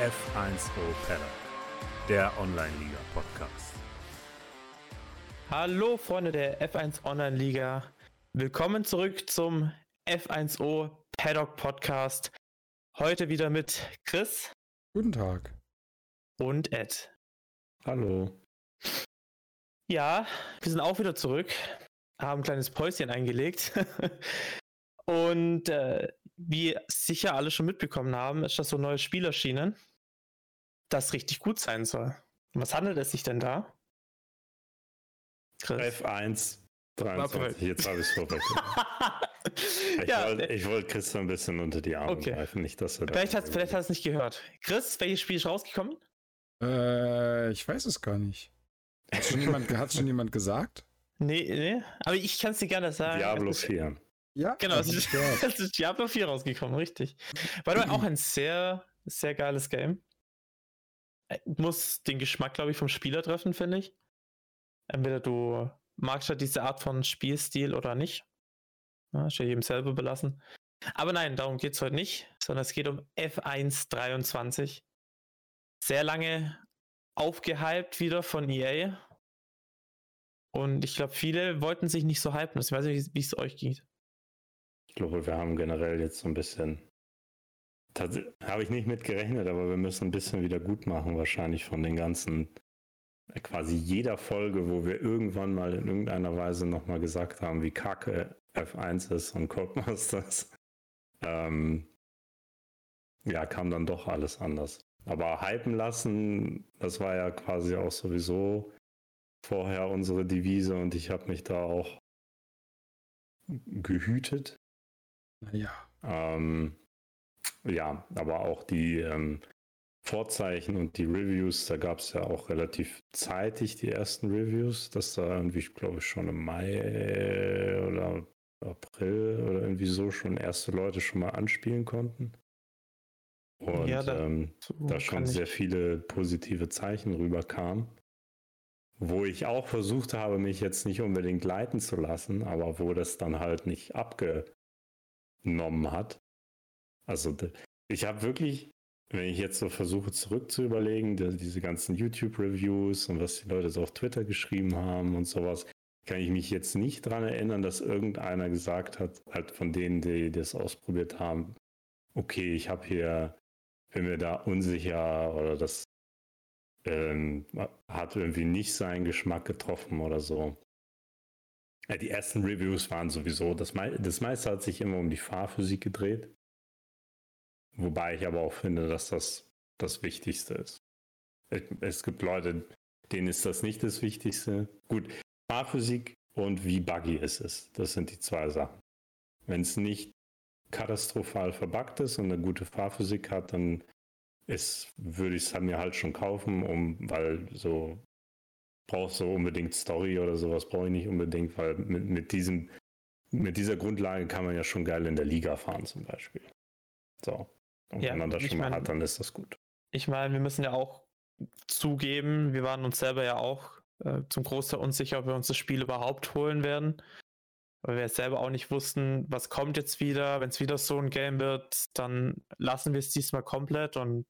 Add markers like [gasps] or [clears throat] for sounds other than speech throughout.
F1O Paddock, der Online-Liga-Podcast. Hallo Freunde der F1 Online-Liga. Willkommen zurück zum F1O Paddock Podcast. Heute wieder mit Chris. Guten Tag. Und Ed. Hallo. Ja, wir sind auch wieder zurück, haben ein kleines Päuschen eingelegt. [laughs] Und äh, wie sicher alle schon mitbekommen haben, ist das so ein neues Spiel erschienen, das richtig gut sein soll. Was handelt es sich denn da? Chris? F1 23, jetzt habe ich es vorweg. [laughs] ich Ja, wollte wollt Chris so ein bisschen unter die Arme Okay. greifen, nicht, dass er Vielleicht hat vielleicht hast du es nicht gehört. Chris, welches Spiel ist rausgekommen? Äh, ich weiß es gar nicht. Hat schon jemand, hat schon jemand gesagt? Nee, nee. Aber ich kann es dir gerne sagen. Diablo Es ist- 4. Ja, Genau, es ist, [laughs] es ist Diablo 4 rausgekommen, richtig. War aber auch ein sehr, sehr geiles Game. Muss den Geschmack, glaube ich, vom Spieler treffen, finde ich. Entweder du magst ja diese Art von Spielstil oder nicht. Ja, ist ja jedem selber belassen. Aber nein, darum geht es heute nicht, sondern es geht um F1 23. Sehr lange aufgehypt wieder von EA. Und ich glaube, viele wollten sich nicht so hypen. Ich weiß nicht, wie es euch geht. Ich glaube, wir haben generell jetzt so ein bisschen. Habe ich nicht mit gerechnet, aber wir müssen ein bisschen wieder gut machen, wahrscheinlich von den ganzen. äh, Quasi jeder Folge, wo wir irgendwann mal in irgendeiner Weise nochmal gesagt haben, wie kacke F1 ist und Codemasters. Ähm, ja, kam dann doch alles anders. Aber hypen lassen, das war ja quasi auch sowieso vorher unsere Devise und ich habe mich da auch gehütet. Naja. Ähm, ja, aber auch die ähm, Vorzeichen und die Reviews, da gab es ja auch relativ zeitig die ersten Reviews, dass da irgendwie, ich glaube schon im Mai oder April oder irgendwie so schon erste Leute schon mal anspielen konnten. Und Ja, da- ähm, da schon sehr viele positive Zeichen rüberkamen. Wo ich auch versucht habe, mich jetzt nicht unbedingt leiten zu lassen, aber wo das dann halt nicht abgenommen hat. Also ich habe wirklich, wenn ich jetzt so versuche zurück zu überlegen, die- diese ganzen YouTube-Reviews und was die Leute so auf Twitter geschrieben haben und sowas, kann ich mich jetzt nicht daran erinnern, dass irgendeiner gesagt hat, halt von denen, die das ausprobiert haben, okay, ich habe hier, bin mir da unsicher oder das ähm, hat irgendwie nicht seinen Geschmack getroffen oder so. Die ersten Reviews waren sowieso, das, mei das meiste hat sich immer um die Fahrphysik gedreht. Wobei ich aber auch finde, dass das das Wichtigste ist. Es- gibt Leute, denen ist das nicht das Wichtigste. Gut, Fahrphysik und wie buggy es ist, das sind die zwei Sachen. Wenn es nicht katastrophal verbuggt ist und eine gute Fahrphysik hat, dann ist, würde ich es mir halt schon kaufen, um, weil so brauchst so unbedingt Story oder sowas brauche ich nicht unbedingt, weil mit, mit diesem, mit dieser Grundlage kann man ja schon geil in der Liga fahren zum Beispiel. So. Und Ja, wenn man das schon mal mein- hat, dann ist das gut. Ich meine, wir müssen ja auch zugeben, wir waren uns selber ja auch äh, zum Großteil unsicher, ob wir uns das Spiel überhaupt holen werden. Weil wir selber auch nicht wussten, was kommt jetzt wieder. Wenn es wieder so ein Game wird, dann lassen wir es diesmal komplett. Und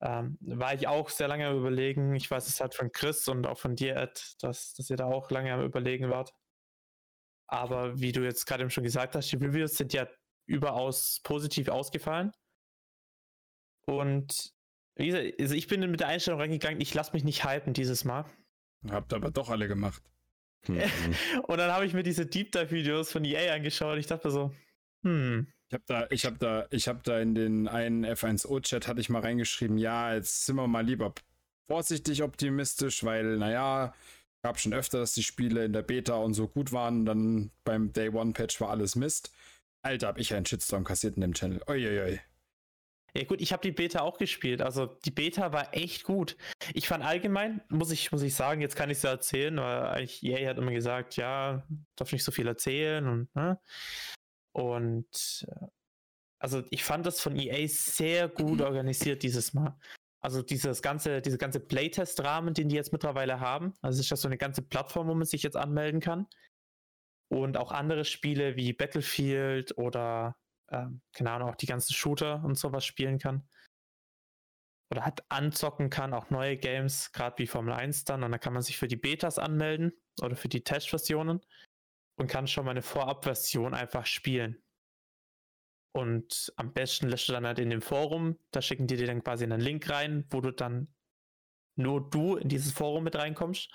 ähm, war ich auch sehr lange am Überlegen. Ich weiß es halt von Chris und auch von dir, Ed, dass, dass ihr da auch lange am Überlegen wart. Aber wie du jetzt gerade eben schon gesagt hast, die Reviews sind ja überaus positiv ausgefallen. Und wie gesagt, also ich bin mit der Einstellung reingegangen, ich lasse mich nicht hypen dieses Mal. Habt aber doch alle gemacht. [laughs] Mhm. Und dann habe ich mir diese Deep Dive Videos von EA angeschaut und ich dachte so, hm, Ich habe da, ich habe da, ich habe da in den einen F1O-Chat hatte ich mal reingeschrieben, ja, jetzt sind wir mal lieber vorsichtig optimistisch, weil, naja, gab schon öfter, dass die Spiele in der Beta und so gut waren, dann beim Day One Patch war alles Mist. Alter, hab ich einen Shitstorm kassiert in dem Channel. Uiuiui. Ja gut, ich habe die Beta auch gespielt. Also die Beta war echt gut. Ich fand allgemein, muss ich, muss ich sagen, jetzt kann ich es ja erzählen, weil eigentlich EA hat immer gesagt, ja, darf nicht so viel erzählen und ne? Und äh, also ich fand das von EA sehr gut [clears throat] organisiert dieses Mal. Also dieses ganze, diese ganze Playtest-Rahmen, den die jetzt mittlerweile haben. Also es ist ja so eine ganze Plattform, wo man sich jetzt anmelden kann. Und auch andere Spiele wie Battlefield oder ähm, keine Ahnung, auch die ganzen Shooter und sowas spielen kann. oder hat anzocken kann, auch neue Games, gerade wie Formel 1 dann. Und dann kann man sich für die Betas anmelden oder für die Testversionen und kann schon mal eine Vorabversion einfach spielen. Und am besten lässt du dann halt in dem Forum, da schicken die dir dann quasi einen Link rein, wo du dann nur du in dieses Forum mit reinkommst,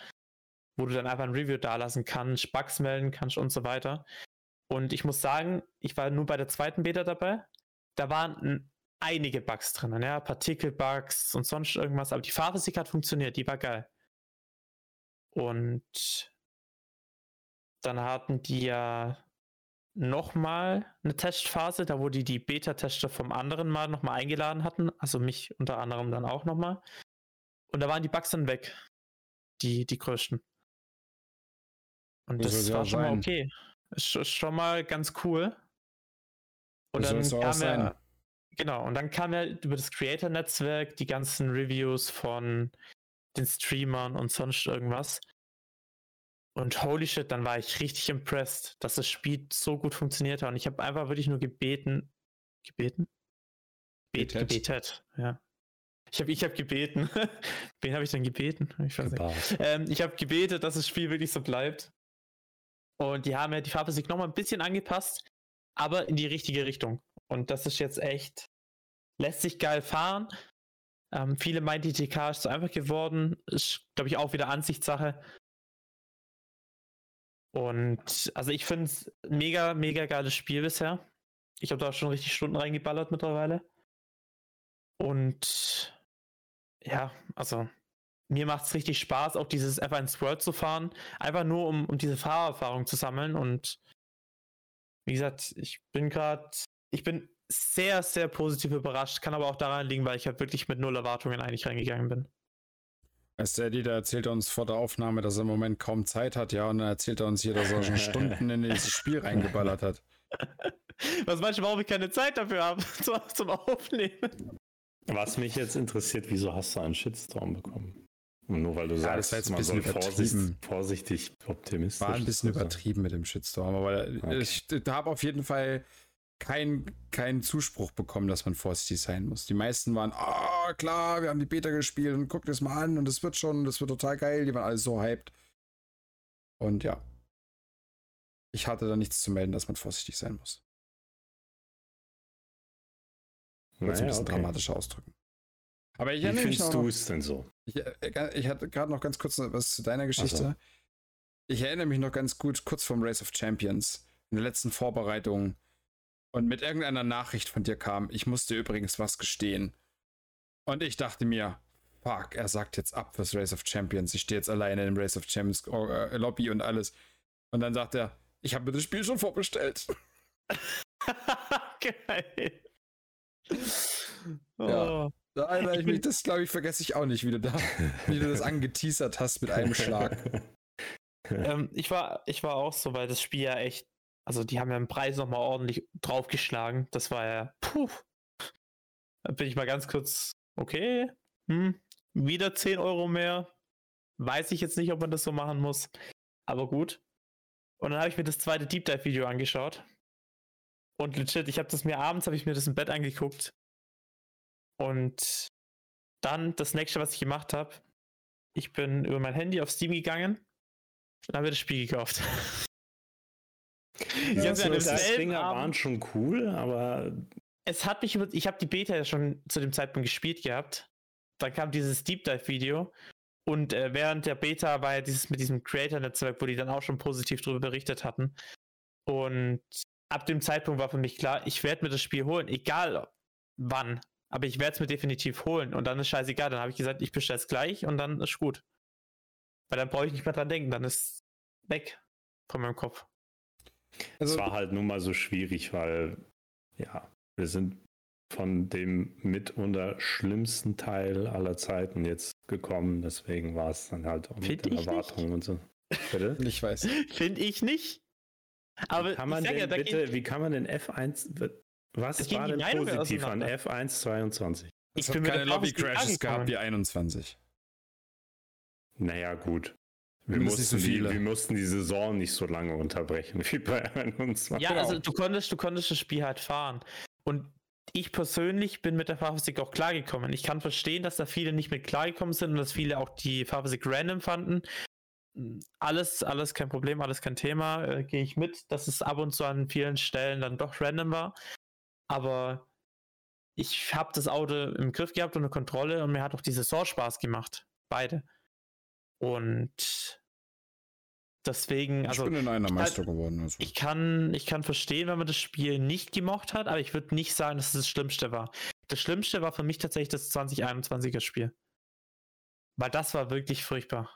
wo du dann einfach ein Review dalassen kannst, Bugs melden kannst und so weiter. Und ich muss sagen, ich war nur bei der zweiten Beta dabei. Da waren einige Bugs drin, ja, Partikelbugs und sonst irgendwas, aber die Fahrphysik hat funktioniert, die war geil. Und dann hatten die ja nochmal eine Testphase, da wo die die Beta-Tester vom anderen Mal nochmal eingeladen hatten, also mich unter anderem dann auch nochmal. Und da waren die Bugs dann weg, die, die größten. Und das, das war schon mal okay. Ist, schon mal ganz cool. Und dann kam er, genau, und dann kam ja über das Creator-Netzwerk die ganzen Reviews von den Streamern und sonst irgendwas. Und holy shit, dann war ich richtig impressed, dass das Spiel so gut funktioniert hat. Und ich habe einfach wirklich nur gebeten. Gebeten? Bet, gebetet, ja. Ich habe ich hab gebeten. [laughs] Wen habe ich denn gebeten? Ich. Ähm, ich habe gebetet, dass das Spiel wirklich so bleibt. Und die haben ja die Farbphysik nochmal ein bisschen angepasst, aber in die richtige Richtung. Und das ist jetzt echt, lässt sich geil fahren. Ähm, viele meinen, die TK ist so einfach geworden. Ist, glaube ich, auch wieder Ansichtssache. Und also ich finde es mega, mega geiles Spiel bisher. Ich habe da schon richtig Stunden reingeballert mittlerweile. Und ja, also mir macht es richtig Spaß, auch dieses F1 World zu fahren. Einfach nur, um, um diese Fahrerfahrung zu sammeln. Und wie gesagt, ich bin gerade, ich bin sehr, sehr positiv überrascht. Kann aber auch daran liegen, weil ich halt wirklich mit null Erwartungen eigentlich reingegangen bin. Steady, da erzählt er uns vor der Aufnahme, dass er im Moment kaum Zeit hat, ja, und dann erzählt er uns hier, dass er schon [laughs] Stunden in dieses Spiel reingeballert hat. Was manchmal, warum ich keine Zeit dafür habe [laughs] zum Aufnehmen. Was mich jetzt interessiert, wieso hast du einen Shitstorm bekommen? Nur weil du ja, sagst, das war jetzt ein bisschen vorsichtig, vorsichtig optimistisch. War ein bisschen übertrieben mit dem Shitstorm, aber okay. ich habe auf jeden Fall keinen kein Zuspruch bekommen, dass man vorsichtig sein muss. Die meisten waren, ah, oh, klar, wir haben die Beta gespielt und guck das mal an und es wird schon, das wird total geil, die waren alle so hyped. Und ja. Ich hatte da nichts zu melden, dass man vorsichtig sein muss. Naja, ein bisschen okay. dramatischer ausdrücken. Aber ich Wie findest du es denn so? Ich, äh, ich hatte gerade noch ganz kurz was zu deiner Geschichte. So. Ich erinnere mich noch ganz gut kurz vom Race of Champions. In der letzten Vorbereitung und mit irgendeiner Nachricht von dir kam, ich musste übrigens was gestehen. Und ich dachte mir, fuck, er sagt jetzt ab fürs Race of Champions. Ich stehe jetzt alleine im Race of Champions äh, Lobby und alles. Und dann sagt er, ich habe mir das Spiel schon vorbestellt. [laughs] Geil. Oh. Ja, da [laughs] erinnere ich mich, das glaube ich, vergesse ich auch nicht, wie du da, wie du das angeteasert hast mit einem Schlag. [laughs] ähm, ich, war, ich war auch so, weil das Spiel ja echt also die haben ja im Preis nochmal ordentlich draufgeschlagen. Das war ja, puh. Da bin ich mal ganz kurz, okay, hm, wieder 10 Euro mehr. Weiß ich jetzt nicht, ob man das so machen muss. Aber gut. Und dann habe ich mir das zweite Deep Dive Video angeschaut. Und legit, ich habe das mir abends, habe ich mir das im Bett angeguckt. Und dann das nächste, was ich gemacht habe, ich bin über mein Handy auf Steam gegangen und habe mir das Spiel gekauft. [laughs] Ja, so die Dinger waren schon cool, aber. Es hat mich, ich habe die Beta ja schon zu dem Zeitpunkt gespielt gehabt. Dann kam dieses Deep Dive Video und äh, während der Beta war ja dieses mit diesem Creator-Netzwerk, wo die dann auch schon positiv darüber berichtet hatten. Und ab dem Zeitpunkt war für mich klar, ich werde mir das Spiel holen, egal wann. Aber ich werde es mir definitiv holen. Und dann ist scheißegal. Dann habe ich gesagt, ich bestelle es gleich und dann ist gut. Weil dann brauche ich nicht mehr dran denken. Dann ist weg von meinem Kopf. Also, es war halt nun mal so schwierig, weil ja, wir sind von dem mitunter schlimmsten Teil aller Zeiten jetzt gekommen. Deswegen war es dann halt auch mit den Erwartungen und so. Bitte? [laughs] Ich weiß. Finde ich nicht. Aber wie kann man denn ja, bitte, wie kann man denn F1, was war denn positiv an F1 22? Ich bin keine Lobby-Crashes gehabt wie 21. Naja, gut. Wir mussten, so die, wir mussten die Saison nicht so lange unterbrechen [laughs] wie bei 21. Ja, also du konntest, du konntest das Spiel halt fahren. Und ich persönlich bin mit der Fahrphysik auch klargekommen. Ich kann verstehen, dass da viele nicht mit klargekommen sind und dass viele auch die Fahrphysik random fanden. Alles, alles kein Problem, alles kein Thema, äh, gehe ich mit, dass es ab und zu an vielen Stellen dann doch random war. Aber ich habe das Auto im Griff gehabt unter Kontrolle und mir hat auch die Saison Spaß gemacht. Beide. Und deswegen, also. ich bin in einer Meister geworden. Also. Ich kann, ich kann verstehen, wenn man das Spiel nicht gemocht hat, aber ich würde nicht sagen, dass es das Schlimmste war. Das Schlimmste war für mich tatsächlich das 2021er Spiel. Weil das war wirklich furchtbar.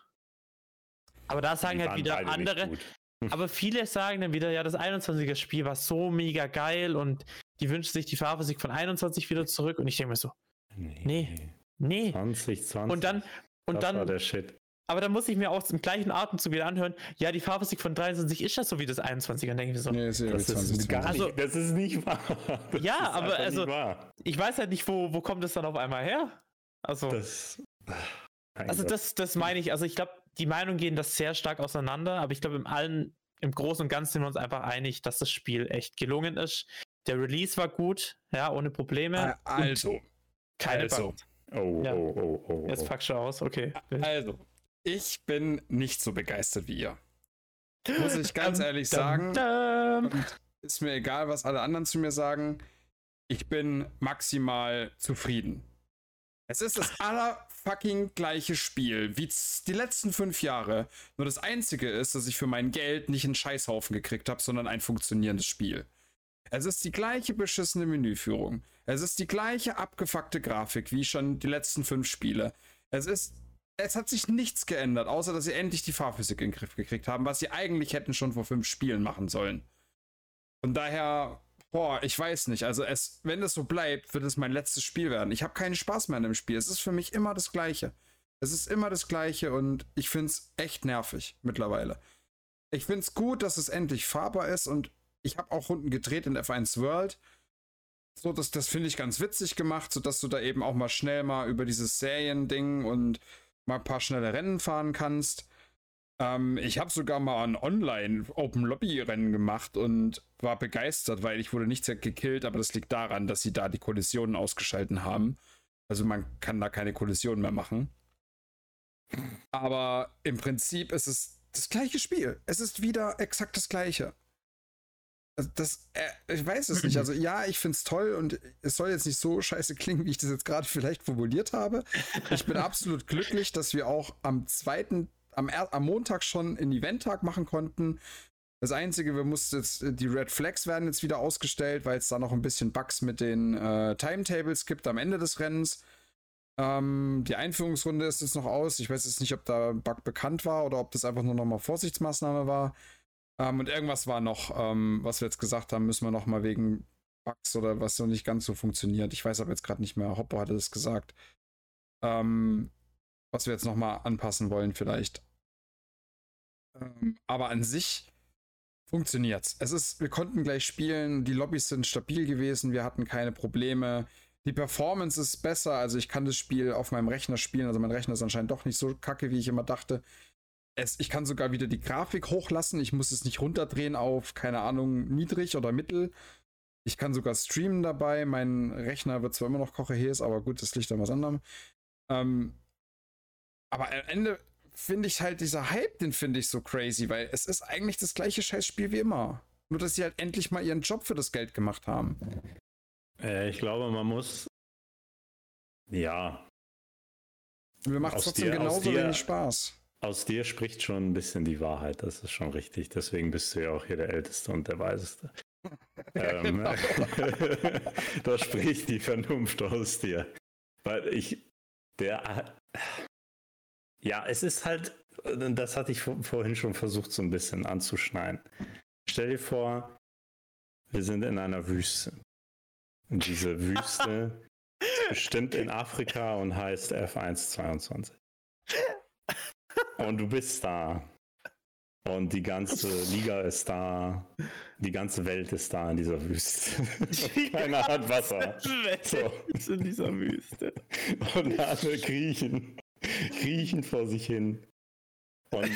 Aber da sagen halt wieder andere, [laughs] aber viele sagen dann wieder, ja, das 21er Spiel war so mega geil und die wünschen sich die Fahrphysik von 21 wieder zurück und ich denke mir so, Nee. nee. 2020. Und dann, und das war dann, der Shit. aber dann muss ich mir auch im gleichen Atemzug wieder anhören, ja, die Fahrphysik von 23 ist ja so wie das 21er, dann denke ich mir so, Nee, ist Das ist 2020. gar Also- nicht, das ist nicht wahr. Das Ja, ist aber also- ich weiß halt nicht, wo, wo kommt das dann auf einmal her? Also, Das, also das, das meine ich. Also ich glaube, die Meinungen gehen das sehr stark auseinander, aber ich glaube, im allen, im Großen und Ganzen sind wir uns einfach einig, dass das Spiel echt gelungen ist. Der Release war gut, ja, ohne Probleme. Ah, Also, Keine also. Bugs. Oh, Ja. oh, oh, oh. Jetzt oh. pack schon aus, okay. also, ich bin nicht so begeistert wie ihr. Muss ich ganz [laughs] Dum, ehrlich dum, sagen. dum. Ist mir egal, was alle anderen zu mir sagen. Ich bin maximal zufrieden. Es ist das aller fucking gleiche Spiel wie die letzten fünf Jahre. Nur das einzige ist, dass ich für mein Geld nicht einen Scheißhaufen gekriegt habe, sondern ein funktionierendes Spiel. Es ist die gleiche beschissene Menüführung. Es ist die gleiche abgefuckte Grafik wie schon die letzten fünf Spiele. Es ist. Es hat sich nichts geändert, außer dass sie endlich die Fahrphysik in den Griff gekriegt haben, was sie eigentlich hätten schon vor fünf Spielen machen sollen. Von daher, boah, ich weiß nicht. Also, es, wenn es so bleibt, wird es mein letztes Spiel werden. Ich habe keinen Spaß mehr an dem Spiel. Es ist für mich immer das Gleiche. Es ist immer das Gleiche und ich finde es echt nervig mittlerweile. Ich finde es gut, dass es endlich fahrbar ist und ich habe auch Runden gedreht in F1 World. So, das, das finde ich ganz witzig gemacht, sodass du da eben auch mal schnell mal über dieses Serien-Ding und mal ein paar schnelle Rennen fahren kannst. Ähm, ich habe sogar mal ein Online-Open-Lobby-Rennen gemacht und war begeistert, weil ich wurde nicht sehr gekillt, aber das liegt daran, dass sie da die Kollisionen ausgeschalten haben. Also man kann da keine Kollisionen mehr machen. Aber im Prinzip ist es das gleiche Spiel. Es ist wieder exakt das gleiche. Also Das, äh, ich weiß es nicht. Also ja, ich finde es toll und es soll jetzt nicht so scheiße klingen, wie ich das jetzt gerade vielleicht formuliert habe. Ich bin absolut glücklich, dass wir auch am zweiten, am, am Montag schon einen Eventtag machen konnten. Das Einzige, wir mussten jetzt, die Red Flags werden jetzt wieder ausgestellt, weil es da noch ein bisschen Bugs mit den äh, Timetables gibt am Ende des Rennens. Ähm, die Einführungsrunde ist jetzt noch aus. Ich weiß jetzt nicht, ob da ein Bug bekannt war oder ob das einfach nur nochmal Vorsichtsmaßnahme war. Ähm, und irgendwas war noch, ähm, was wir jetzt gesagt haben, müssen wir nochmal wegen Bugs oder was so nicht ganz so funktioniert. Ich weiß aber jetzt gerade nicht mehr. Hoppo hatte das gesagt. Ähm, was wir jetzt nochmal anpassen wollen, vielleicht. Ähm, aber an sich funktioniert's. Es ist, wir konnten gleich spielen, die Lobbys sind stabil gewesen, wir hatten keine Probleme. Die Performance ist besser, also ich kann das Spiel auf meinem Rechner spielen, also mein Rechner ist anscheinend doch nicht so kacke, wie ich immer dachte. Es, ich kann sogar wieder die Grafik hochlassen, ich muss es nicht runterdrehen auf, keine Ahnung, niedrig oder mittel. Ich kann sogar streamen dabei, mein Rechner wird zwar immer noch kochehes, aber gut, das liegt an was anderem. Ähm, aber am Ende finde ich halt dieser Hype, den finde ich so crazy, weil es ist eigentlich das gleiche Scheißspiel wie immer. Nur, dass sie halt endlich mal ihren Job für das Geld gemacht haben. Äh, ich glaube, man muss. Ja, Mir macht es trotzdem dir- aus genauso dir- wenig Spaß. Aus dir spricht schon ein bisschen die Wahrheit. Das ist schon richtig. Deswegen bist du ja auch hier der Älteste und der Weiseste. [laughs] ähm, Genau. [laughs] da spricht die Vernunft aus dir. Weil ich, der, ja, es ist halt, das hatte ich vor- vorhin schon versucht, so ein bisschen anzuschneiden. Stell dir vor, wir sind in einer Wüste. Und diese Wüste [laughs] ist bestimmt in Afrika und heißt F122. Und du bist da. Und die ganze Liga ist da. Die ganze Welt ist da in dieser Wüste. [laughs] Keiner hat Wasser. So. ist in dieser Wüste. Und alle kriechen. Kriechen vor sich hin. Und,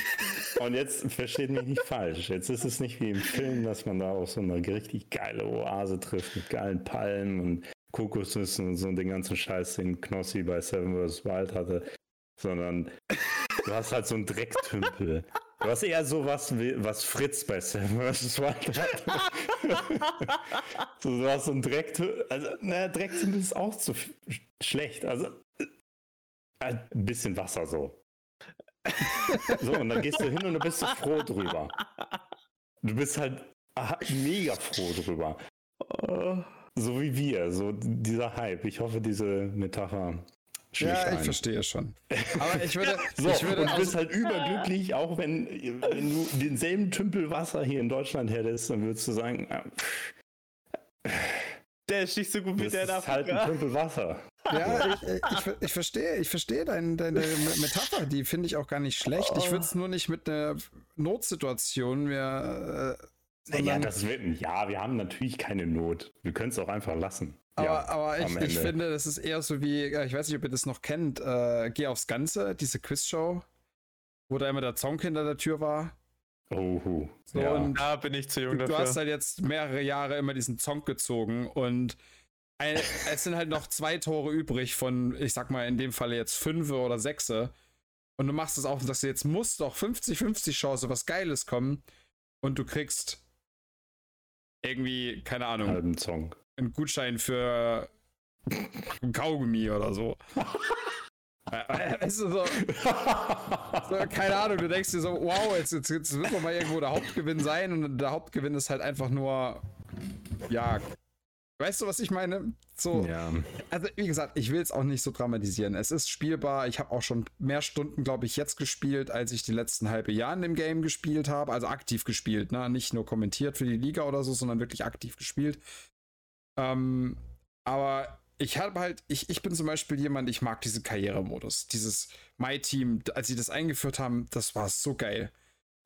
und jetzt versteht mich nicht falsch. Jetzt ist es nicht wie im Film, dass man da auf so eine richtig geile Oase trifft mit geilen Palmen und Kokosnüssen und so den ganzen Scheiß, den Knossi bei Seven vs. Wild hatte, sondern du hast halt so einen Drecktümpel. Du hast eher so was, was Fritz bei Seven vs. Wild hat. du hast so einen Drecktümpel. Also, naja, Drecktümpel ist auch zu schlecht. Also, äh, ein bisschen Wasser so. So, und dann gehst du hin und du bist so froh drüber. Du bist halt mega froh drüber. So wie wir, so dieser Hype. Ich hoffe, diese Metapher ja, ich ein. verstehe schon. Aber ich würde. [laughs] so, ich würde und du bist halt überglücklich, auch wenn, wenn du denselben Tümpel Wasser hier in Deutschland hättest, dann würdest du sagen, äh, der ist nicht so gut wie der da. Das ist halt ein Tümpel Wasser. Ja, ich, ich, ich, verstehe, ich verstehe deine, deine Metapher, die finde ich auch gar nicht schlecht. Ich würde es nur nicht mit einer Notsituation mehr. Äh, ja, das wird, ja, wir haben natürlich keine Not. Wir können es auch einfach lassen. Aber, ja, aber ich, ich, finde, das ist eher so wie, ich weiß nicht, ob ihr das noch kennt, äh, Geh aufs Ganze, diese Quizshow, wo da immer der Zonk hinter der Tür war. Oh, so, ja. Und da bin ich zu jung du, dafür. Du hast halt jetzt mehrere Jahre immer diesen Zonk gezogen und ein, [laughs] es sind halt noch zwei Tore übrig von, ich sag mal, in dem Fall jetzt fünf oder sechs. Und du machst es auf und sagst, jetzt muss doch 50-50 Chance, was Geiles kommen. Und du kriegst irgendwie, keine Ahnung. Halben Zonk einen Gutschein für ein Kaugummi oder so. Weißt du, so, so, keine Ahnung, du denkst dir so, wow, jetzt, jetzt, jetzt wird man mal irgendwo der Hauptgewinn sein und der Hauptgewinn ist halt einfach nur, ja, weißt du, was ich meine? So, ja. also wie gesagt, ich will es auch nicht so dramatisieren. Es ist spielbar. Ich habe auch schon mehr Stunden, glaube ich, jetzt gespielt, als ich die letzten halbe Jahre in dem Game gespielt habe. Also aktiv gespielt, ne? Nicht nur kommentiert für die Liga oder so, sondern wirklich aktiv gespielt. Ähm, aber ich habe halt, ich, ich bin zum Beispiel jemand, ich mag diesen Karrieremodus. Dieses My Team, als sie das eingeführt haben, das war so geil.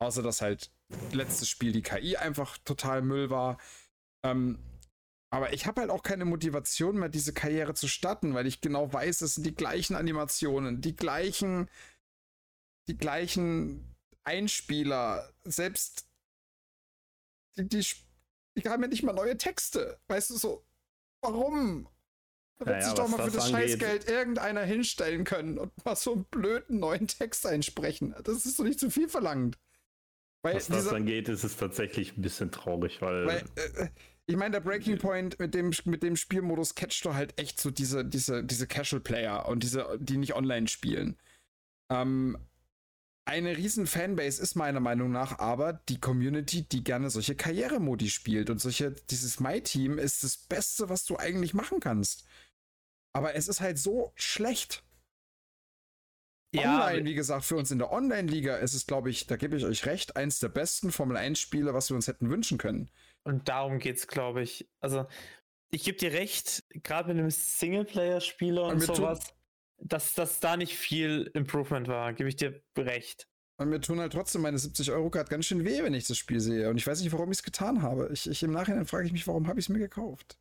Außer dass halt letztes Spiel die KI einfach total Müll war. Ähm, aber ich habe halt auch keine Motivation mehr, diese Karriere zu starten, weil ich genau weiß, es sind die gleichen Animationen, die gleichen, die gleichen Einspieler, selbst die, die die haben ja nicht mal neue Texte. Weißt du, so, warum? Da wird ja, sich doch mal für das, das Scheißgeld irgendeiner hinstellen können und mal so einen blöden neuen Text einsprechen. Das ist doch nicht zu viel verlangt. Weil Was dieser, das angeht, ist es tatsächlich ein bisschen traurig, weil. weil äh, ich meine, der Breaking Point mit dem, mit dem Spielmodus catcht du halt echt so diese, diese, diese Casual-Player und diese, die nicht online spielen. Ähm, eine riesen Fanbase ist meiner Meinung nach aber die Community, die gerne solche Karrieremodi spielt und solche, dieses My-Team ist das Beste, was du eigentlich machen kannst. Aber es ist halt so schlecht. Ja, Online, wie gesagt, für uns in der Online-Liga ist es, glaube ich, da gebe ich euch recht, eins der besten Formel-1-Spiele, was wir uns hätten wünschen können. Und darum geht es, glaube ich. Also, ich gebe dir recht, gerade mit einem Singleplayer-Spieler und, und sowas dass, dass da nicht viel Improvement war, gebe ich dir recht. Und mir tun halt trotzdem meine 70 Euro gerade ganz schön weh, wenn ich das Spiel sehe. Und ich weiß nicht, warum ich es getan habe. Ich, ich, Im Nachhinein frage ich mich, warum habe ich es mir gekauft?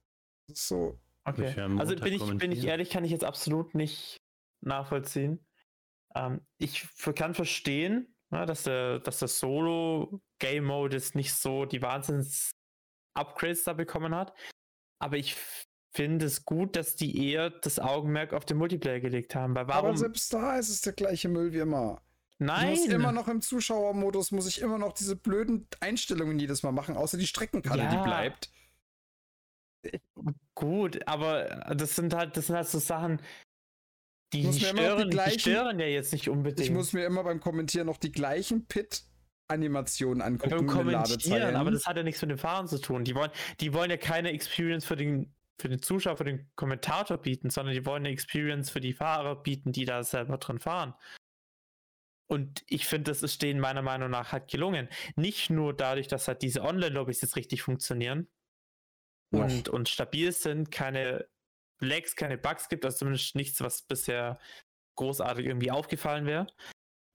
Das ist so. Okay. Also bin ich, bin ich ehrlich, kann ich jetzt absolut nicht nachvollziehen. Ähm, ich kann verstehen, ja, dass der, dass der Solo-Game-Mode jetzt nicht so die Wahnsinns-Upgrades da bekommen hat. Aber ich finde es gut, dass die eher das Augenmerk auf den Multiplayer gelegt haben. Weil warum? Aber selbst da ist es der gleiche Müll wie immer. Nein. Ich muss immer noch im Zuschauermodus, muss ich immer noch diese blöden Einstellungen jedes Mal machen, außer die Streckenkarte, ja. die bleibt. Gut, aber das sind halt, das sind halt so Sachen, die, die stören, die, gleichen, die stören ja jetzt nicht unbedingt. Ich muss mir immer beim Kommentieren noch die gleichen Pit Animationen angucken. Beim Kommentieren, aber das hat ja nichts mit dem Fahren zu tun. Die wollen, die wollen ja keine Experience für den für den Zuschauer, für den Kommentator bieten, sondern die wollen eine Experience für die Fahrer bieten, die da selber drin fahren. Und ich finde, das ist denen meiner Meinung nach halt gelungen. Nicht nur dadurch, dass halt diese Online-Lobbys jetzt richtig funktionieren und, und stabil sind, keine Lags, keine Bugs gibt, also zumindest nichts, was bisher großartig irgendwie aufgefallen wäre.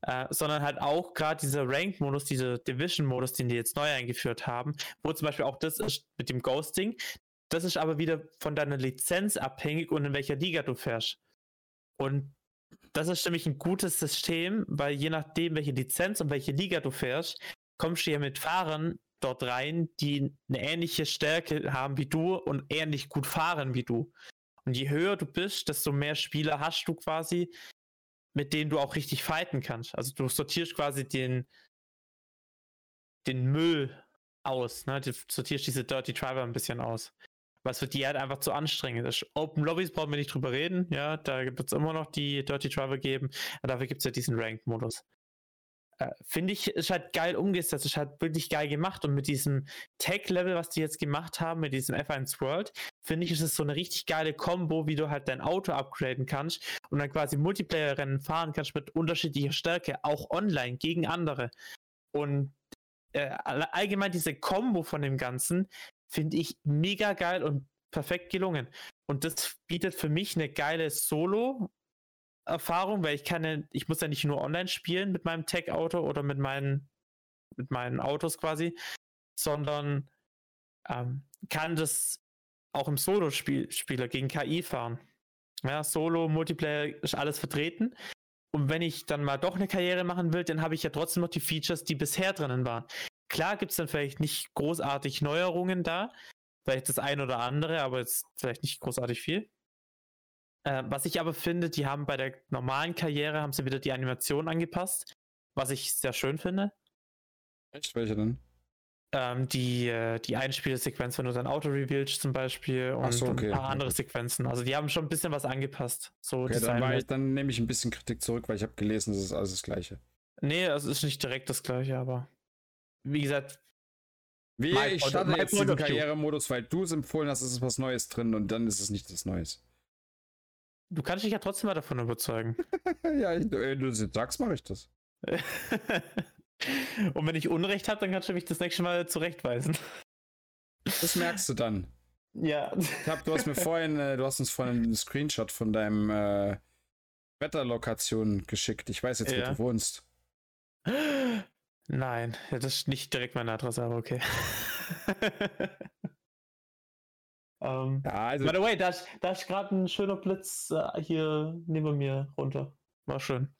Äh, sondern halt auch gerade dieser Rank-Modus, dieser Division-Modus, den die jetzt neu eingeführt haben, wo zum Beispiel auch das ist mit dem Ghosting, das ist aber wieder von deiner Lizenz abhängig und in welcher Liga du fährst. Und das ist nämlich ein gutes System, weil je nachdem, welche Lizenz und welche Liga du fährst, kommst du ja mit Fahrern dort rein, die eine ähnliche Stärke haben wie du und ähnlich gut fahren wie du. Und je höher du bist, desto mehr Spieler hast du quasi, mit denen du auch richtig fighten kannst. Also du sortierst quasi den, den Müll aus. Ne? Du sortierst diese Dirty Driver ein bisschen aus. Was für die halt einfach zu anstrengend ist. Open Lobbies brauchen wir nicht drüber reden. Ja, da wird es immer noch die Dirty Driver geben. Aber dafür gibt es ja diesen Ranked-Modus. Äh, Finde ich, ist halt geil umgesetzt, ist halt wirklich geil gemacht. Und mit diesem Tech-Level, was die jetzt gemacht haben, mit diesem F1 World, finde ich, ist es so eine richtig geile Combo, wie du halt dein Auto upgraden kannst und dann quasi Multiplayer-Rennen fahren kannst mit unterschiedlicher Stärke, auch online gegen andere. Und äh, allgemein diese Combo von dem Ganzen finde ich mega geil und perfekt gelungen. Und das bietet für mich eine geile Solo-Erfahrung, weil ich kann ja, ich muss ja nicht nur online spielen mit meinem Tech-Auto oder mit meinen, mit meinen Autos quasi, sondern ähm, kann das auch im Solo-Spieler gegen KI fahren. Ja, Solo, Multiplayer ist alles vertreten. Und wenn ich dann mal doch eine Karriere machen will, dann habe ich ja trotzdem noch die Features, die bisher drinnen waren. Klar gibt es dann vielleicht nicht großartig Neuerungen da, vielleicht das ein oder andere, aber jetzt vielleicht nicht großartig viel. Äh, was ich aber finde, die haben bei der normalen Karriere haben sie wieder die Animation angepasst, was ich sehr schön finde. Echt? Welche denn? Ähm, die, äh, die Einspielsequenz, wenn du dein Auto revealst zum Beispiel und so, okay. ein paar andere Sequenzen. Also die haben schon ein bisschen was angepasst. So Okay, dann, ich, dann nehme ich ein bisschen Kritik zurück, weil ich habe gelesen, das ist alles das Gleiche. Nee, es ist nicht direkt das gleiche, aber wie gesagt, Wie, My ich starte jetzt diesen. Karrieremodus, weil du es empfohlen hast, es ist was Neues drin und dann ist es nicht was Neues. du kannst dich ja trotzdem mal davon überzeugen. [laughs] ja, ich, wenn du sagst, mache ich das. [laughs] Und wenn ich Unrecht habe, dann kannst du mich das nächste Mal zurechtweisen. Das merkst du dann. [laughs] Ja. Ich hab, du hast mir vorhin, äh, du hast uns vorhin einen Screenshot von deinem äh, Wetterlokation geschickt. Ich weiß jetzt, Ja. wo du wohnst. Nein, das ist nicht direkt meine Adresse, aber okay. [laughs] ähm, Ja, also by the way, da ist, da ist gerade ein schöner Blitz äh, hier neben mir runter. War schön.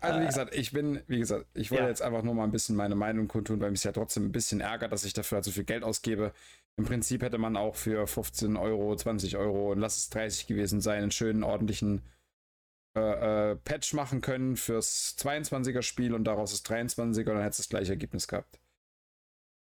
Also wie Äh, gesagt, ich bin, wie gesagt, ich wollte ja. jetzt einfach nur mal ein bisschen meine Meinung kundtun, weil mich ja trotzdem ein bisschen ärgert, dass ich dafür halt so viel Geld ausgebe. Im Prinzip hätte man auch für 15 Euro, 20 Euro und lass es 30 gewesen sein, einen schönen ordentlichen äh, äh, Patch machen können fürs 22er Spiel und daraus das 23er und dann hätte es das gleiche Ergebnis gehabt.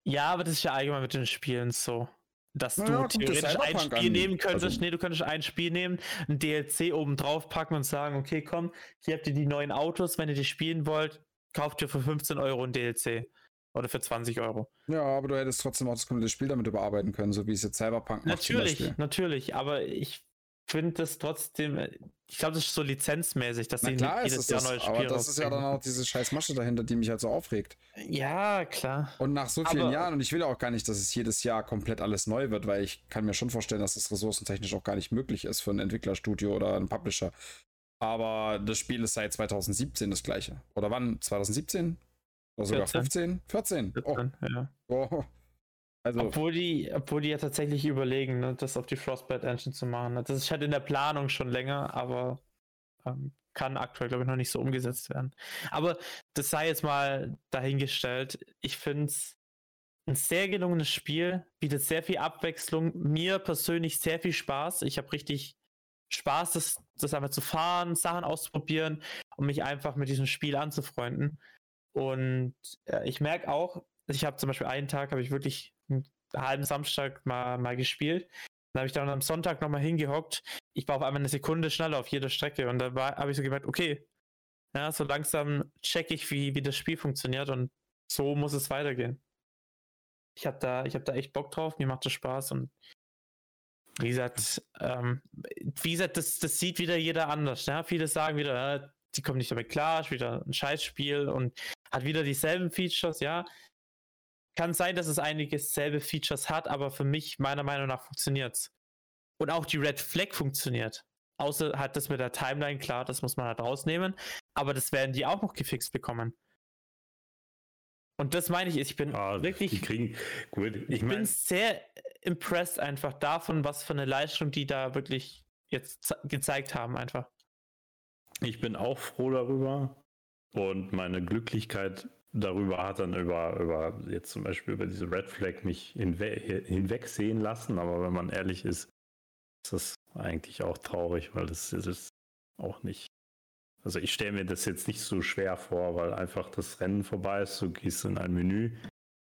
Ja, aber das ist ja allgemein mit den Spielen so. Dass Na du ja, theoretisch ein Spiel an. nehmen könntest. Also- nee, du könntest ein Spiel nehmen, ein DLC oben drauf packen und sagen, okay, komm, hier habt ihr die neuen Autos, wenn ihr die spielen wollt, kauft ihr für 15 Euro ein DLC. Oder für 20 Euro. Ja, aber du hättest trotzdem auch das komplette Spiel damit überarbeiten können, so wie es jetzt Cyberpunk macht Natürlich, natürlich, aber ich finde das trotzdem, ich glaube, das ist so lizenzmäßig, dass Na klar ist jedes es Jahr das, neues aber Spiel das ist ja dann auch diese scheiß Masche dahinter, die mich halt so aufregt. Ja, klar. Und nach so vielen Aber- Jahren, und ich will auch gar nicht, dass es jedes Jahr komplett alles neu wird, weil ich kann mir schon vorstellen, dass das ressourcentechnisch auch gar nicht möglich ist für ein Entwicklerstudio oder einen Publisher. Aber das Spiel ist seit 2017 das gleiche. Oder wann? 2017? Oder sogar 14. 15? 14? Oh, Ja. oh. Also, Obwohl die, obwohl die ja tatsächlich überlegen, ne, das auf die Frostbite Engine zu machen. Das ist halt in der Planung schon länger, aber ähm, kann aktuell, glaube ich, noch nicht so umgesetzt werden. Aber das sei jetzt mal dahingestellt. Ich finde es ein sehr gelungenes Spiel, bietet sehr viel Abwechslung, mir persönlich sehr viel Spaß. Ich habe richtig Spaß, das, das einfach zu fahren, Sachen auszuprobieren und mich einfach mit diesem Spiel anzufreunden. Und äh, ich merke auch, ich habe zum Beispiel einen Tag, habe ich wirklich einen halben Samstag mal, mal gespielt. Dann habe ich dann am Sonntag nochmal hingehockt. Ich war auf einmal eine Sekunde schneller auf jeder Strecke und da habe ich so gemerkt, okay, ja, so langsam check ich, wie, wie das Spiel funktioniert und so muss es weitergehen. Ich habe da, hab da echt Bock drauf, mir macht das Spaß und wie gesagt, ähm, wie gesagt, das, das sieht wieder jeder anders. Ja? Viele sagen wieder, äh, die kommen nicht damit klar, ist wieder ein Scheißspiel und hat wieder dieselben Features, ja. Kann sein, dass es einige selbe Features hat, aber für mich, meiner Meinung nach, funktioniert's. Und auch die Red Flag funktioniert. Außer hat das mit der Timeline, klar, das muss man halt rausnehmen. Aber das werden die auch noch gefixt bekommen. Und das meine ich, ich bin Ah, wirklich, Die kriegen, gut, ich ich bin meine, sehr impressed einfach davon, was für eine Leistung die da wirklich jetzt ze- gezeigt haben, einfach. ich bin auch froh darüber. Und meine Glücklichkeit darüber hat dann über, über jetzt zum Beispiel über diese Red Flag mich hinwe hinwegsehen lassen. Aber wenn man ehrlich ist, ist das eigentlich auch traurig, weil das, ist auch nicht. Also ich stelle mir das jetzt nicht so schwer vor, weil einfach das Rennen vorbei ist, du gehst in ein Menü,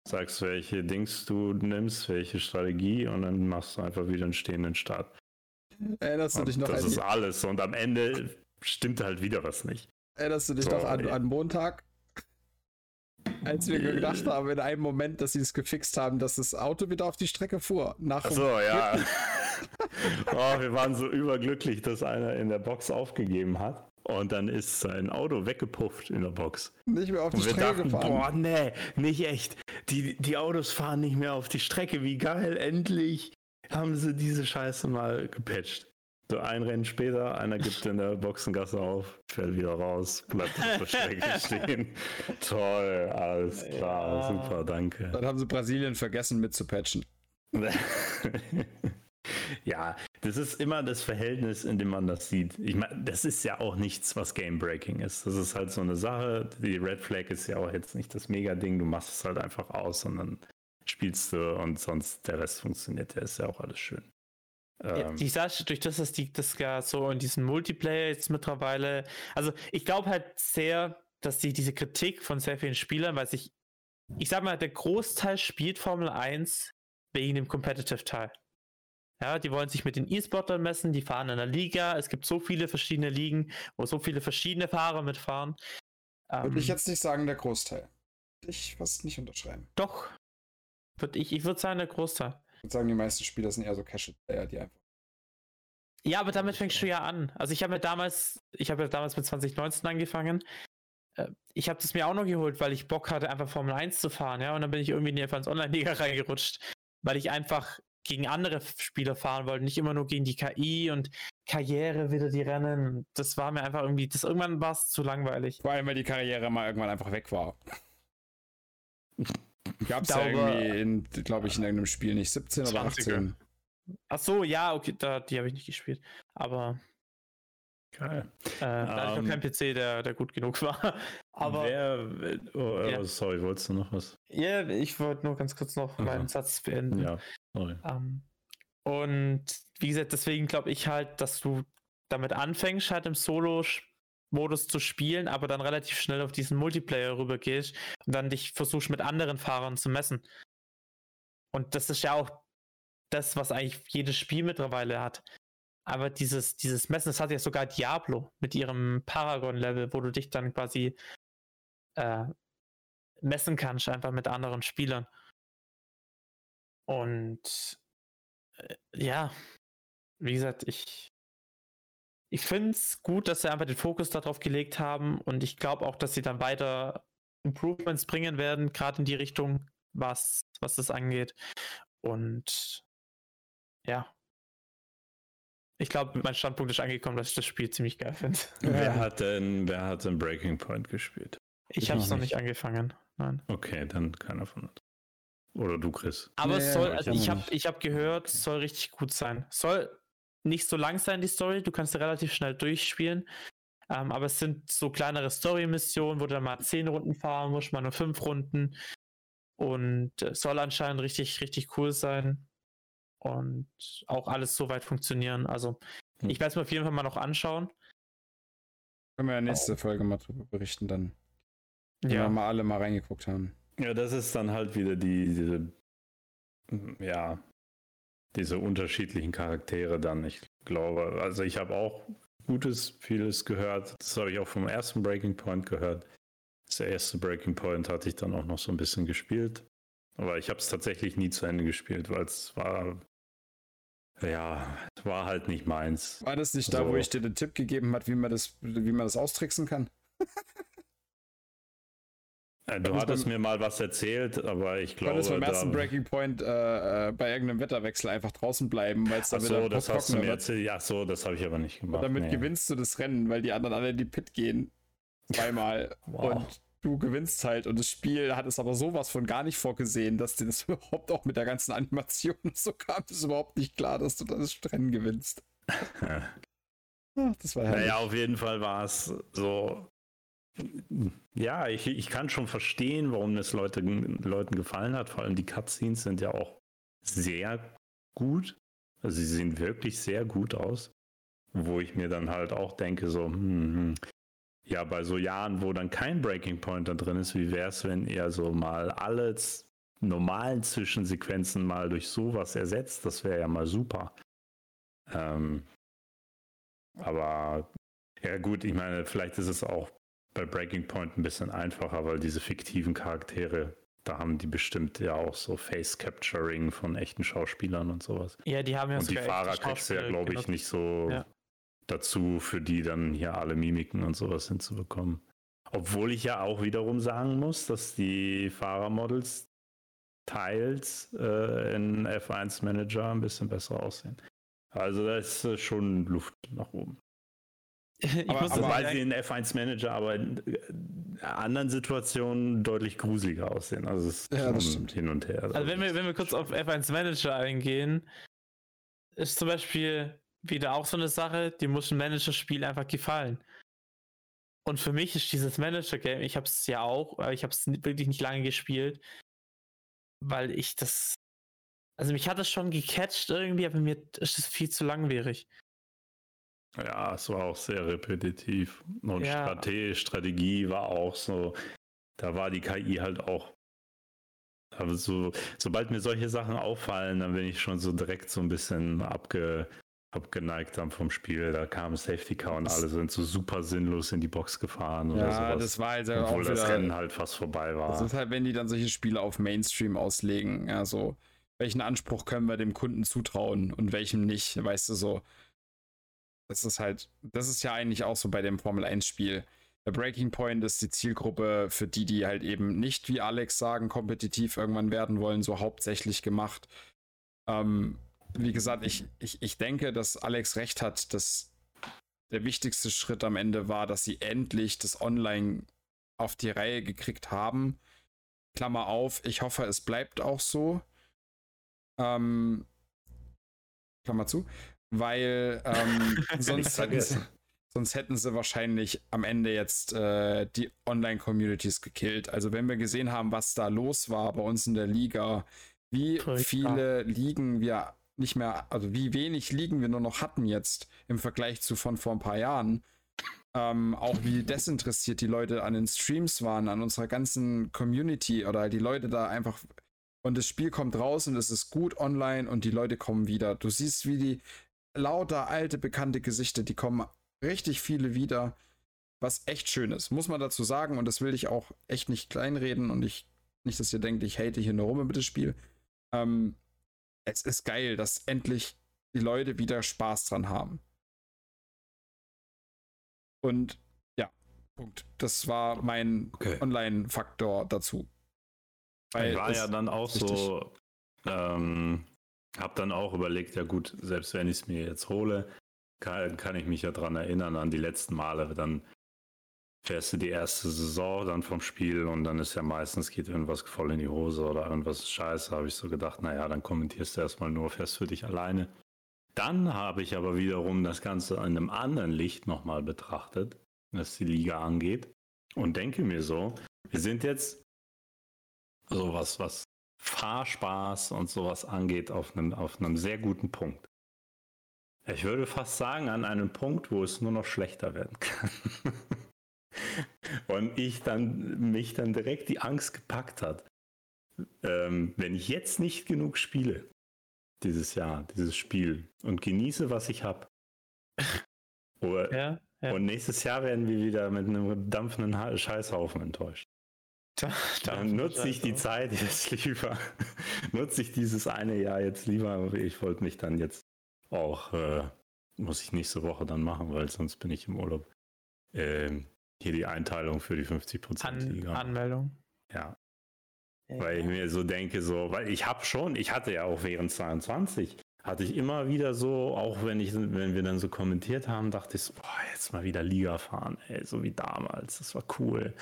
sagst, welche Dings du nimmst, welche Strategie und dann machst du einfach wieder einen stehenden Start. Erinnerst du dich noch das ist alles und am Ende stimmt halt wieder was nicht. erinnerst du dich noch an, an Montag? Als wir gedacht haben, in einem Moment, dass sie es gefixt haben, dass das Auto wieder auf die Strecke fuhr. Nach Ach so, ja. [laughs] oh, wir waren so überglücklich, dass einer in der Box aufgegeben hat. Und dann ist sein Auto weggepufft in der Box. nicht mehr auf die Strecke dachten, gefahren. boah, nee, nicht echt. Die, die Autos fahren nicht mehr auf die Strecke. Wie geil, endlich haben sie diese Scheiße mal gepatcht. So ein Rennen später, einer gibt in der Boxengasse auf, fällt wieder raus, bleibt auf der Strecke [laughs] stehen. Toll, alles klar, Ja. super, danke. Dann haben sie Brasilien vergessen mitzupatchen. [laughs] ja, das ist immer das Verhältnis, in dem man das sieht. Ich meine, das ist ja auch nichts, was Game-Breaking ist. Das ist halt so eine Sache. Die Red Flag ist ja auch jetzt nicht das Mega-Ding. Du machst es halt einfach aus und dann spielst du und sonst der Rest funktioniert. Der ist ja auch alles schön. Ähm, die Sache, durch das, dass die das ja so in diesem Multiplayer jetzt mittlerweile, also ich glaube halt sehr, dass die diese Kritik von sehr vielen Spielern, weil sich, ich sag mal, der Großteil spielt Formel 1 wegen dem Competitive-Teil. Ja, die wollen sich mit den E-Sportern messen, die fahren in der Liga, es gibt so viele verschiedene Ligen, wo so viele verschiedene Fahrer mitfahren. Würde Ähm, ich jetzt nicht sagen, der Großteil. Würde ich fast nicht unterschreiben. Doch. Würd ich ich würde sagen, der Großteil. Ich würde sagen, die meisten Spieler sind eher so Casual-Player, die einfach. Ja, aber damit fängst du ja an. Also ich habe ja damals, ich habe ja damals mit 2019 angefangen. Äh, Ich habe das mir auch noch geholt, weil ich Bock hatte, einfach Formel 1 zu fahren, ja. Und dann bin ich irgendwie in die F1 Online-Liga [laughs] reingerutscht, weil ich einfach gegen andere Spieler fahren wollte, nicht immer nur gegen die KI und Karriere wieder die Rennen. Das war mir einfach irgendwie, das irgendwann war es zu langweilig. Vor allem, weil die Karriere mal irgendwann einfach weg war. [laughs] Gab es ja irgendwie, in, glaube ich, in irgendeinem Spiel nicht 17 oder 20er. 18. Ach so, ja, okay, da, die habe ich nicht gespielt. Aber geil. äh, da hatte ich Ähm, noch keinen PC, der, der gut genug war. [laughs] Aber Wer, oh, Ja. oh, sorry, wolltest du noch was? ja, ich wollte nur ganz kurz noch Aha. meinen Satz beenden. Ja, sorry. Ähm, und wie gesagt, deswegen glaube ich halt, dass du damit anfängst, halt im Solo-Modus zu spielen, aber dann relativ schnell auf diesen Multiplayer rübergehst und dann dich versuchst mit anderen Fahrern zu messen. Und das ist ja auch das, was eigentlich jedes Spiel mittlerweile hat. Aber dieses, dieses Messen, das hat ja sogar Diablo mit ihrem Paragon-Level, wo du dich dann quasi äh, messen kannst, einfach mit anderen Spielern. Und äh, ja, wie gesagt, ich, ich finde es gut, dass sie einfach den Fokus darauf gelegt haben und ich glaube auch, dass sie dann weiter Improvements bringen werden, gerade in die Richtung, was, was das angeht. Und ja. Ich glaube, mein Standpunkt ist angekommen, dass ich das Spiel ziemlich geil finde. Wer hat denn, wer hat denn Breaking Point gespielt? Ich Ich habe es noch nicht angefangen. Nein. Okay, dann keiner von uns. Oder du, Chris. Aber Nee, es soll, ich also ich habe ich hab gehört, es soll richtig gut sein. Soll nicht so lang sein, die Story. Du kannst relativ schnell durchspielen. Ähm, aber es sind so kleinere Story-Missionen, wo du dann mal zehn Runden fahren musst, mal nur fünf Runden. Und äh, soll anscheinend richtig, richtig cool sein. Und auch alles soweit funktionieren. Also, Hm. ich werde es mir auf jeden Fall mal noch anschauen. Können wir ja nächste Folge mal drüber berichten, dann. Wenn wir mal alle mal reingeguckt haben. Ja, das ist dann halt wieder die, diese, ja, diese unterschiedlichen Charaktere dann. Ich glaube, also ich habe auch Gutes, vieles gehört. Das habe ich auch vom ersten Breaking Point gehört. Das erste Breaking Point hatte ich dann auch noch so ein bisschen gespielt. Aber ich habe es tatsächlich nie zu Ende gespielt, weil es war, ja, es war halt nicht meins. War das nicht da, So. wo ich dir den Tipp gegeben habe, wie man das, wie man das austricksen kann? [laughs] Du hattest beim- mir mal was erzählt, aber ich Du glaube, konntest beim ersten Breaking Point äh, äh, bei irgendeinem Wetterwechsel einfach draußen bleiben, weil es da Ach wieder so, das hast du mir erzählt. Ja, so, das habe ich aber nicht gemacht. Und damit nee. gewinnst du das Rennen, weil die anderen alle in die Pit gehen. Zweimal. [laughs] Wow. Und du gewinnst halt. Und das Spiel hat es aber sowas von gar nicht vorgesehen, dass dir das [laughs] überhaupt auch mit der ganzen Animation [laughs] so kam. Es überhaupt nicht klar, dass du das Rennen gewinnst. Ach, das war herrlich. Naja, auf jeden Fall war es so. Ja, ich, ich kann schon verstehen, warum es Leute, Leuten gefallen hat. Vor allem die Cutscenes sind ja auch sehr gut. Also sie sehen wirklich sehr gut aus. Wo ich mir dann halt auch denke, so, hm, hm, ja, bei so Jahren, wo dann kein Breaking Point da drin ist, wie wäre es, wenn er so mal alle normalen Zwischensequenzen mal durch sowas ersetzt? Das wäre ja mal super. Ähm, aber ja gut, ich meine, vielleicht ist es auch bei Breaking Point ein bisschen einfacher, weil diese fiktiven Charaktere, da haben die bestimmt ja auch so Face Capturing von echten Schauspielern und sowas. Ja, die haben ja Und die Fahrer kriegst du ja, glaube ich, nicht so Ja. dazu, für die dann hier alle Mimiken und sowas hinzubekommen. Obwohl ich ja auch wiederum sagen muss, dass die Fahrermodels teils äh, in F1 Manager ein bisschen besser aussehen. Also da ist äh, schon Luft nach oben. [laughs] ich Aber- muss aber weil sie in F1 Manager aber in anderen Situationen deutlich gruseliger aussehen. Also es ist Ja, hin und her. Also wenn wir, wenn wir kurz auf F1 Manager eingehen, ist zum Beispiel wieder auch so eine Sache, die muss ein Manager-Spiel einfach gefallen. Und für mich ist dieses Manager-Game, ich habe es ja auch, aber ich habe es wirklich nicht lange gespielt, weil ich das, also mich hat das schon gecatcht irgendwie, aber mir ist es viel zu langwierig. Ja, es war auch sehr repetitiv. Und Ja. Strate Strategie war auch so, da war die KI halt auch. Aber so, sobald mir solche Sachen auffallen, dann bin ich schon so direkt so ein bisschen abge, abgeneigt dann vom Spiel. Da kam Safety Car und alle sind so super sinnlos in die Box gefahren oder Ja, sowas. das war auch Obwohl das wieder, Rennen halt fast vorbei war. Das ist halt, wenn die dann solche Spiele auf Mainstream auslegen. Also, welchen Anspruch können wir dem Kunden zutrauen und welchem nicht, weißt du so. Das ist halt, das ist ja eigentlich auch so bei dem Formel 1-Spiel. Der Breaking Point ist die Zielgruppe, für die, die halt eben nicht, wie Alex sagen, kompetitiv irgendwann werden wollen, so hauptsächlich gemacht. Ähm, wie gesagt, ich, ich, ich denke, dass Alex recht hat, dass der wichtigste Schritt am Ende war, dass sie endlich das Online auf die Reihe gekriegt haben. Klammer auf, ich hoffe, es bleibt auch so. Ähm, Klammer zu, weil ähm, [laughs] sonst, hätten sie, sonst hätten sie wahrscheinlich am Ende jetzt äh, die Online-Communities gekillt. Also wenn wir gesehen haben, was da los war bei uns in der Liga, wie Furchtbar. viele Ligen wir nicht mehr, also wie wenig Ligen wir nur noch hatten jetzt im Vergleich zu von vor ein paar Jahren. Ähm, auch wie desinteressiert die Leute an den Streams waren, an unserer ganzen Community oder die Leute da einfach. Und das Spiel kommt raus und es ist gut online und die Leute kommen wieder. Du siehst, wie die lauter alte bekannte Gesichter, die kommen richtig viele wieder, was echt schön ist, muss man dazu sagen. Und das will ich auch echt nicht kleinreden und ich nicht, dass ihr denkt, ich hate hier nur rum mit dem Spiel. Ähm, es ist geil, dass endlich die Leute wieder Spaß dran haben. Und ja, Punkt. Das war mein Okay. Online-Faktor dazu. ich war ja dann auch so, ähm, hab dann auch überlegt, ja gut, selbst wenn ich es mir jetzt hole, kann, kann ich mich ja dran erinnern an die letzten Male. Dann fährst du die erste Saison dann vom Spiel und dann ist ja meistens geht irgendwas voll in die Hose oder irgendwas ist scheiße, habe ich so gedacht, naja, dann kommentierst du erstmal nur, fährst für dich alleine. Dann habe ich aber wiederum das Ganze in einem anderen Licht nochmal betrachtet, was die Liga angeht und denke mir so, wir sind jetzt sowas, was Fahrspaß und sowas angeht, auf einem, auf einem sehr guten Punkt. Ich würde fast sagen, an einem Punkt, wo es nur noch schlechter werden kann. [laughs] und ich dann, mich dann direkt die Angst gepackt hat. Ähm, wenn ich jetzt nicht genug spiele, dieses Jahr, dieses Spiel, und genieße, was ich habe, Ja, ja. und nächstes Jahr werden wir wieder mit einem dampfenden Ha- Scheißhaufen enttäuscht. Da- da- Dann nutze ich die Zeit jetzt lieber. [laughs] nutze ich dieses eine Jahr jetzt lieber. Ich wollte mich dann jetzt auch, äh, muss ich nächste Woche dann machen, weil sonst bin ich im Urlaub. Ähm, hier die Einteilung für die 50% An, Liga. Anmeldung. ja, weil ich mir so denke, so, weil ich habe schon, ich hatte ja auch während 22, hatte ich immer wieder so, auch wenn ich, wenn wir dann so kommentiert haben, dachte ich so, boah, jetzt mal wieder Liga fahren, ey, so wie damals, das war cool.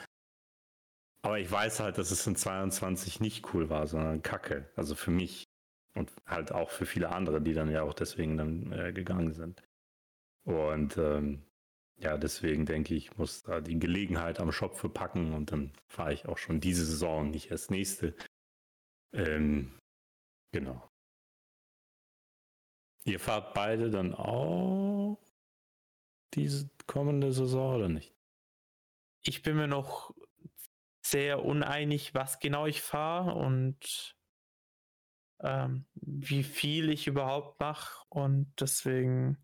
Aber ich weiß halt, dass es in 22 nicht cool war, sondern Kacke. Also für mich und halt auch für viele andere, die dann ja auch deswegen dann äh, gegangen sind. Und ähm, ja, deswegen denke ich, muss da die Gelegenheit am Schopfe packen und dann fahre ich auch schon diese Saison, nicht erst nächste. Ähm, genau. Ihr fahrt beide dann auch diese kommende Saison oder nicht? Ich bin mir noch sehr uneinig, was genau ich fahre und ähm, wie viel ich überhaupt mache. Und deswegen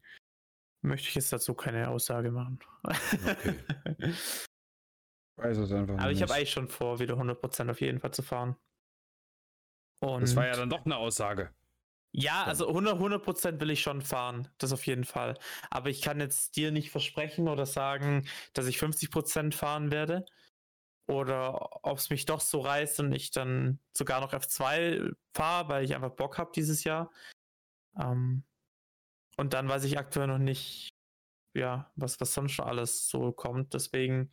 möchte ich jetzt dazu keine Aussage machen. Okay. [laughs] Weiß es einfach Aber ich habe eigentlich schon vor, wieder 100% auf jeden Fall zu fahren. Und Das war ja dann doch eine Aussage. Ja, also 100, 100% will ich schon fahren, das auf jeden Fall. Aber ich kann jetzt dir nicht versprechen oder sagen, dass ich 50% fahren werde. Oder ob es mich doch so reißt und ich dann sogar noch F2 fahre, weil ich einfach Bock habe dieses Jahr. Ähm, und dann weiß ich aktuell noch nicht, ja, was, was sonst schon alles so kommt. Deswegen,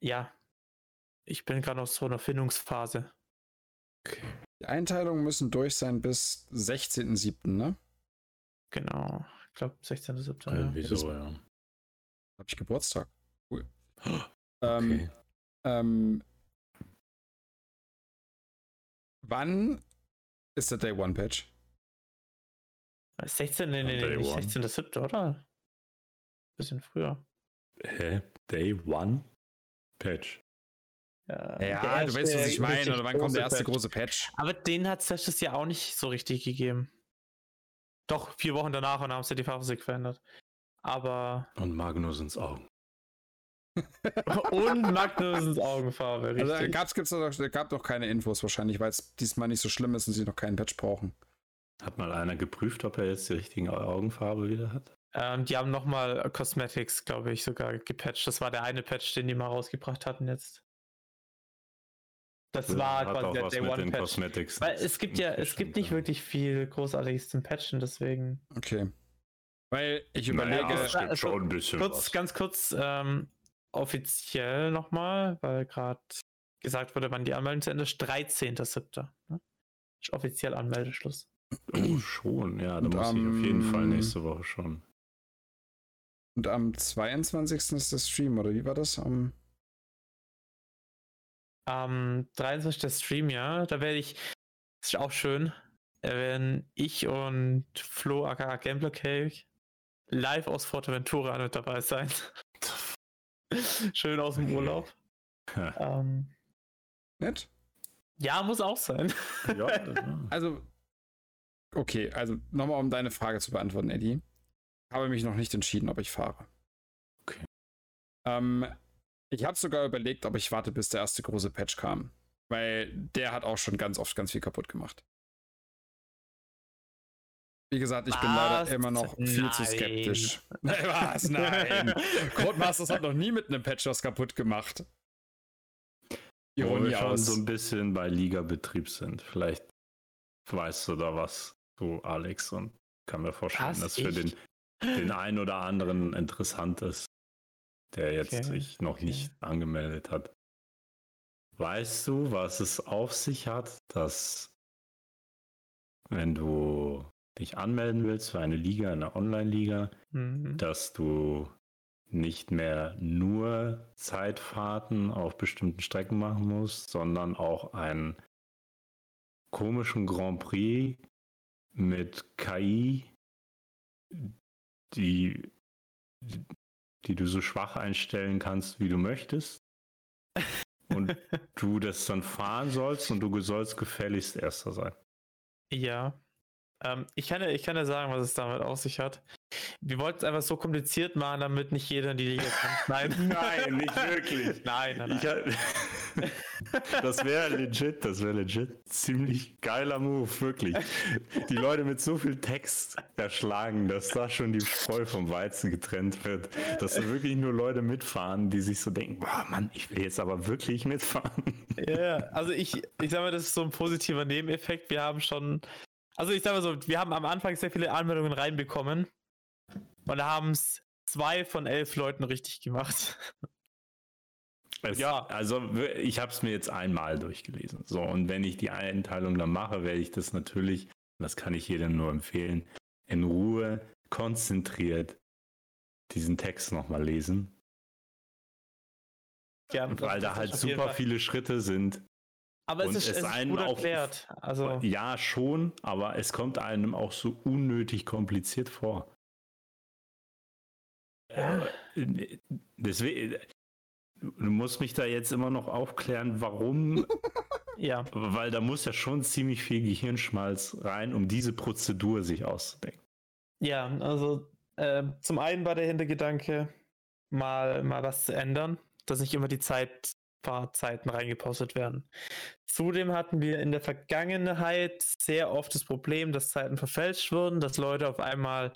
ja, ich bin gerade noch so in der Findungsphase. Die Einteilungen müssen durch sein bis 16.07., ne? Genau, ich glaube 16.07. Äh, ja. wieso, ja. Habe ich Geburtstag. Cool. [gasps] Okay. Ähm, ähm, wann ist der Day One Patch? 16, nee, nee, nee, nicht one. 16.07., oder? Bisschen früher. Hä? Day One? Patch. Ja, Ja, du weißt, was ich meine. Oder wann kommt der erste große Patch? Aber den hat es letztes Jahr auch nicht so richtig gegeben. Doch, vier Wochen danach und dann haben sie die Farbmusik verändert. Aber. Und Magnus ins Augen. [laughs] und Magnusens Augenfarbe, richtig. Also gab's, gibt's noch, gab noch keine Infos wahrscheinlich, weil es diesmal nicht so schlimm ist und sie noch keinen Patch brauchen. Hat mal einer geprüft, ob er jetzt die richtige Augenfarbe wieder hat? ähm, die haben nochmal Cosmetics, glaube ich, sogar gepatcht. Das war der eine Patch, den die mal rausgebracht hatten jetzt. Das war Hat quasi der Day One Patch. Cosmetics. Weil es gibt ja, es gibt nicht wirklich viel Großartiges zum Patchen, deswegen. Okay. Weil ich Naja, überlege, es gibt also, schon ein bisschen Kurz, was. ganz kurz, ähm, offiziell nochmal, weil gerade gesagt wurde, wann die Anmeldung zu Ende ist, 13.07. Ne? Ist offiziell Anmeldeschluss. Oh, schon, ja, da Und muss ich auf jeden Fall am- nächste Woche schon. und am 22. ist der Stream, oder wie war das? Am Am 23. der Stream, ja, da werde ich, das ist auch schön, da werden ich und Flo aka Gambler Cake live aus Forteventura mit dabei sein. [laughs] schön aus dem Urlaub. [laughs] ähm, Nett? ja, muss auch sein. ja. [laughs] Also, okay, also nochmal, um deine Frage zu beantworten, Eddie. Habe mich noch nicht entschieden, ob ich fahre. Okay. Ähm, ich habe sogar überlegt, ob ich warte, bis der erste große Patch kam. Weil der hat auch schon ganz oft ganz viel kaputt gemacht. Wie gesagt, ich bin Was? leider immer noch viel zu Nein. skeptisch. [laughs] Was? Nein. Codemasters hat noch nie mit einem Patch was kaputt gemacht. Wo Ironie wir schon aus. so ein bisschen bei Liga-Betrieb sind. Vielleicht weißt du da was, du Alex, und kann mir vorstellen, Was? dass für Ich? den, den einen oder anderen interessant ist, der jetzt Okay, sich noch okay. nicht angemeldet hat. Weißt du, was es auf sich hat, dass wenn du dich anmelden willst für eine Liga, eine Online-Liga, Mhm. dass du nicht mehr nur Zeitfahrten auf bestimmten Strecken machen musst, sondern auch einen komischen Grand Prix mit KI, die, die du so schwach einstellen kannst, wie du möchtest. [laughs] Und du das dann fahren sollst und du sollst gefälligst Erster sein. Ja. Ähm, ich, kann ja, ich kann ja sagen, was es damit auf sich hat. Wir wollten es einfach so kompliziert machen, damit nicht jeder in die Liga kommt. Nein. Nein, nicht wirklich. [laughs] Nein, nein, nein. hab- [laughs] das wäre legit, das wäre legit. Ziemlich geiler Move, wirklich. Die Leute mit so viel Text erschlagen, dass da schon die Spreu vom Weizen getrennt wird. Dass da wirklich nur Leute mitfahren, die sich so denken, boah Mann, ich will jetzt aber wirklich mitfahren. Ja, ja. also ich, ich sag mal, das ist so ein positiver Nebeneffekt. Wir haben schon, also ich sag mal so, wir haben am Anfang sehr viele Anmeldungen reinbekommen und da haben es zwei von elf Leuten richtig gemacht. [laughs] Es, Ja. Also ich habe es mir jetzt einmal durchgelesen. So, und wenn ich die Einteilung dann mache, werde ich das natürlich, das kann ich jedem nur empfehlen, in Ruhe, konzentriert diesen Text nochmal lesen. Gern, Weil da halt super viele Schritte sind, Aber es ist, es es ist einem gut auch- erklärt. Also, Ja, schon, aber es kommt einem auch so unnötig kompliziert vor. Ja. Äh, Deswegen, du musst mich da jetzt immer noch aufklären, warum, [laughs] ja. weil da muss ja schon ziemlich viel Gehirnschmalz rein, um diese Prozedur sich auszudenken. Ja, also äh, zum einen war der Hintergedanke, mal, mal was zu ändern, dass nicht immer die Zeitfahrzeiten reingepostet werden. Zudem hatten wir in der Vergangenheit sehr oft das Problem, dass Zeiten verfälscht wurden, dass Leute auf einmal,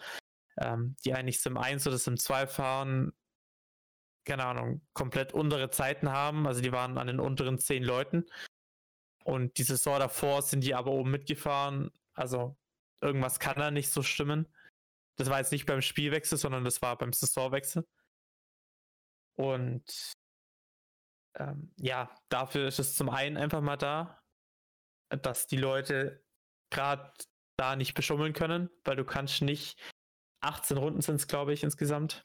ähm, die eigentlich Sim 1 oder Sim 2 fahren, keine Ahnung, komplett untere Zeiten haben. Also die waren an den unteren zehn Leuten. Und die Saison davor sind die aber oben mitgefahren. Also irgendwas kann da nicht so stimmen. Das war jetzt nicht beim Spielwechsel, sondern das war beim Saisonwechsel. Und ähm, ja, dafür ist es zum einen einfach mal da, dass die Leute gerade da nicht beschummeln können, weil du kannst nicht 18 Runden sind es, glaube ich, insgesamt.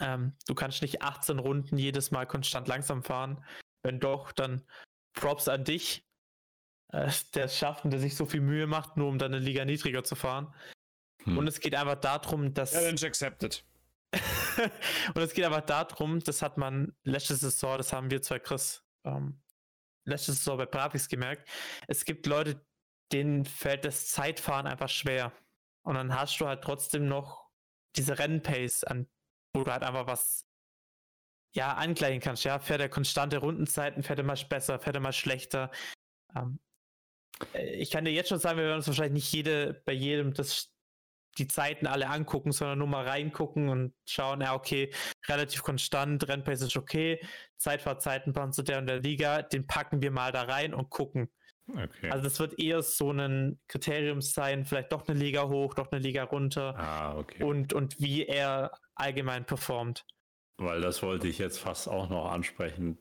Ähm, du kannst nicht 18 Runden jedes Mal konstant langsam fahren. Wenn doch, dann Props an dich, äh, der es schafft und der sich so viel Mühe macht, nur um dann eine Liga niedriger zu fahren. Hm. Und es geht einfach darum, dass. Challenge accepted. Und es geht einfach darum, das hat man letzte Saison, das haben wir zwei Chris ähm, letzte Saison bei Bravix gemerkt. Es gibt Leute, denen fällt das Zeitfahren einfach schwer. Und dann hast du halt trotzdem noch diese Rennpace, an, wo du halt einfach was ja, angleichen kannst. Ja, fährt er konstante Rundenzeiten, fährt er mal besser, fährt er mal schlechter. Ähm, äh, ich kann dir jetzt schon sagen, wir werden uns wahrscheinlich nicht jede, bei jedem das, die Zeiten alle angucken, sondern nur mal reingucken und schauen, ja, okay, relativ konstant, Rennpace ist okay, Zeitfahrzeiten zu der und der Liga, den packen wir mal da rein und gucken. Okay. Also das wird eher so ein Kriterium sein, vielleicht doch eine Liga hoch, doch eine Liga runter ah, okay. und, und wie er allgemein performt. Weil das wollte ich jetzt fast auch noch ansprechen.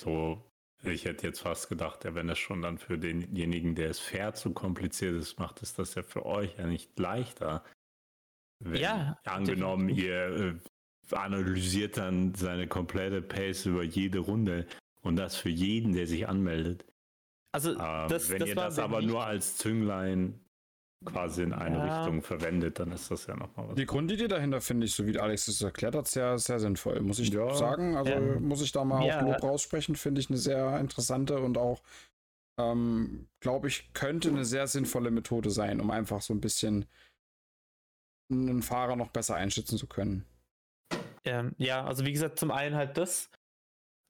So, ich hätte jetzt fast gedacht, ja, wenn es schon dann für denjenigen, der es fair zu kompliziert ist, macht es das ja für euch ja nicht leichter. Wenn, Ja, Angenommen, ihr äh, analysiert dann seine komplette Pace über jede Runde und das für jeden, der sich anmeldet. Also Ähm, das, wenn das ihr das aber nur als Zünglein quasi in eine Ja. Richtung verwendet, dann ist das ja nochmal was. Die Grundidee dahinter finde ich, so wie Alex es erklärt hat, sehr, sehr sinnvoll. Muss ich Ja. sagen. Also Ähm, muss ich da mal ja. auch Lob raussprechen, finde ich eine sehr interessante und auch, ähm, glaube ich, könnte eine sehr sinnvolle Methode sein, um einfach so ein bisschen einen Fahrer noch besser einschätzen zu können. Ähm, ja, also wie gesagt, zum einen halt das.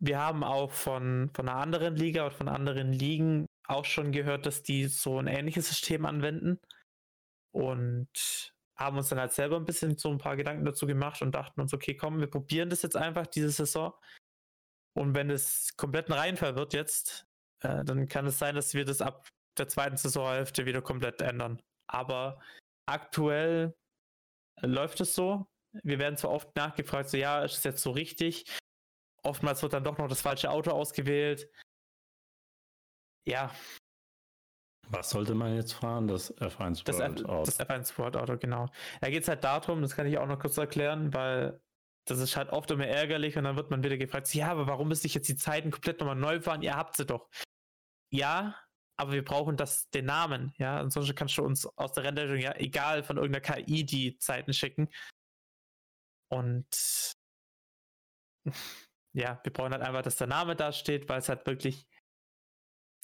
Wir haben auch von, von einer anderen Liga oder von anderen Ligen auch schon gehört, dass die so ein ähnliches System anwenden. Und haben uns dann halt selber ein bisschen so ein paar Gedanken dazu gemacht und dachten uns, okay, komm, wir probieren das jetzt einfach diese Saison. Und wenn es komplett ein Reinfall wird jetzt, äh, dann kann es sein, dass wir das ab der zweiten Saisonhälfte wieder komplett ändern. Aber aktuell äh, läuft es so. Wir werden zwar oft nachgefragt, so ja, ist es jetzt so richtig? Oftmals wird dann doch noch das falsche Auto ausgewählt. Ja, Was sollte man jetzt fahren? Das F1 das, World F Auto. das F1 Sport Auto, genau. Da geht es halt darum, das kann ich auch noch kurz erklären, weil das ist halt oft immer ärgerlich und dann wird man wieder gefragt, ja, aber warum müsste ich jetzt die Zeiten komplett nochmal neu fahren? Ihr habt sie doch. Ja, aber wir brauchen das, den Namen, ja. Ansonsten kannst du uns aus der Renderung ja egal von irgendeiner KI die Zeiten schicken. Und [laughs] ja, wir brauchen halt einfach, dass der Name da steht, weil es halt wirklich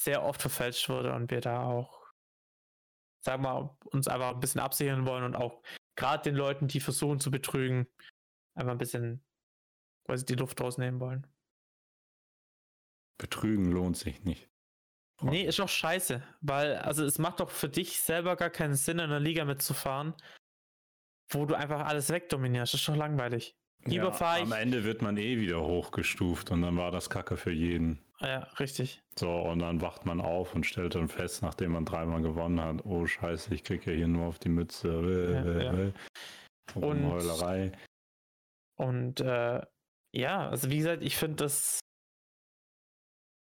sehr oft verfälscht wurde und wir da auch, sagen wir mal, uns einfach ein bisschen absichern wollen und auch gerade den Leuten, die versuchen zu betrügen, einfach ein bisschen quasi die Luft rausnehmen wollen. Betrügen lohnt sich nicht. Nee, ist doch scheiße, weil, also es macht doch für dich selber gar keinen Sinn, in einer Liga mitzufahren, wo du einfach alles wegdominierst. Das ist doch langweilig. Lieber Ja, ich- Am Ende wird man eh wieder hochgestuft und dann war das Kacke für jeden. Ja, richtig. So, und dann wacht man auf und stellt dann fest, nachdem man dreimal gewonnen hat, oh scheiße, ich krieg ja hier nur auf die Mütze. Äh, Ja, äh, ja. äh. Und- Rumheulerei. Und äh, ja, also wie gesagt, ich finde das,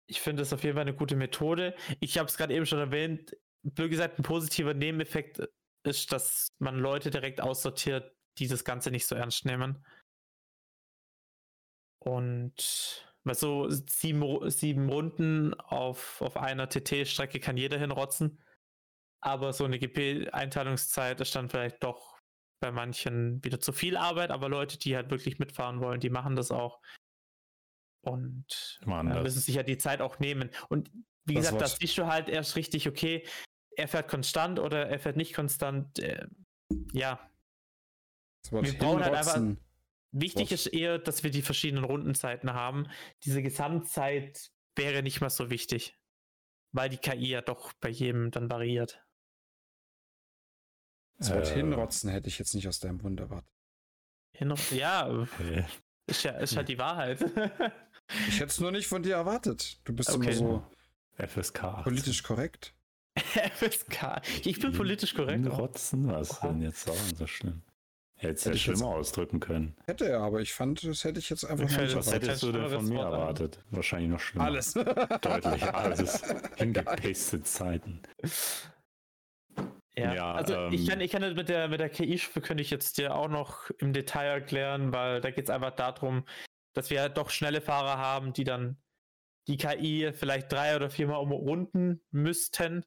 ich finde das auf jeden Fall eine gute Methode. Ich habe es gerade eben schon erwähnt, blöd gesagt, ein positiver Nebeneffekt ist, dass man Leute direkt aussortiert, die das Ganze nicht so ernst nehmen. Und Weil so sieben, sieben Runden auf, auf einer TT-Strecke kann jeder hinrotzen. Aber so eine GP-Einteilungszeit ist dann vielleicht doch bei manchen wieder zu viel Arbeit, aber Leute, die halt wirklich mitfahren wollen, die machen das auch. Und äh, müssen sich ja die Zeit auch nehmen. Und wie Das gesagt, das siehst du halt erst richtig, okay, er fährt konstant oder er fährt nicht konstant. Äh, ja, Wir brauchen halt einfach-. Wichtig Was? ist eher, dass wir die verschiedenen Rundenzeiten haben. Diese Gesamtzeit wäre nicht mal so wichtig, weil die KI ja doch bei jedem dann variiert. Das Wort Äh. hinrotzen hätte ich jetzt nicht aus deinem Mund erwartet. Hin ja, ist ja ist halt die Wahrheit. [laughs] Ich hätte es nur nicht von dir erwartet. Du bist Okay. immer so FSK 18. politisch korrekt. [laughs] FSK. Ich bin politisch korrekt. auch. Rotzen, was ist denn jetzt daran so schlimm? Hätte ja ich jetzt- schlimmer ausdrücken können. Hätte er, aber ich fand, das hätte ich jetzt einfach Ich nicht Was hättest du denn von mir erwartet? Wahrscheinlich noch schlimmer. Alles. [laughs] Deutlich alles. [laughs] Hingepastet Zeiten. Ja, Ja, also ich ähm, kann, ich kann das mit der, mit der KI-Stufe könnte ich jetzt dir auch noch im Detail erklären, weil da geht es einfach darum, dass wir doch schnelle Fahrer haben, die dann die KI vielleicht drei oder viermal umrunden müssten.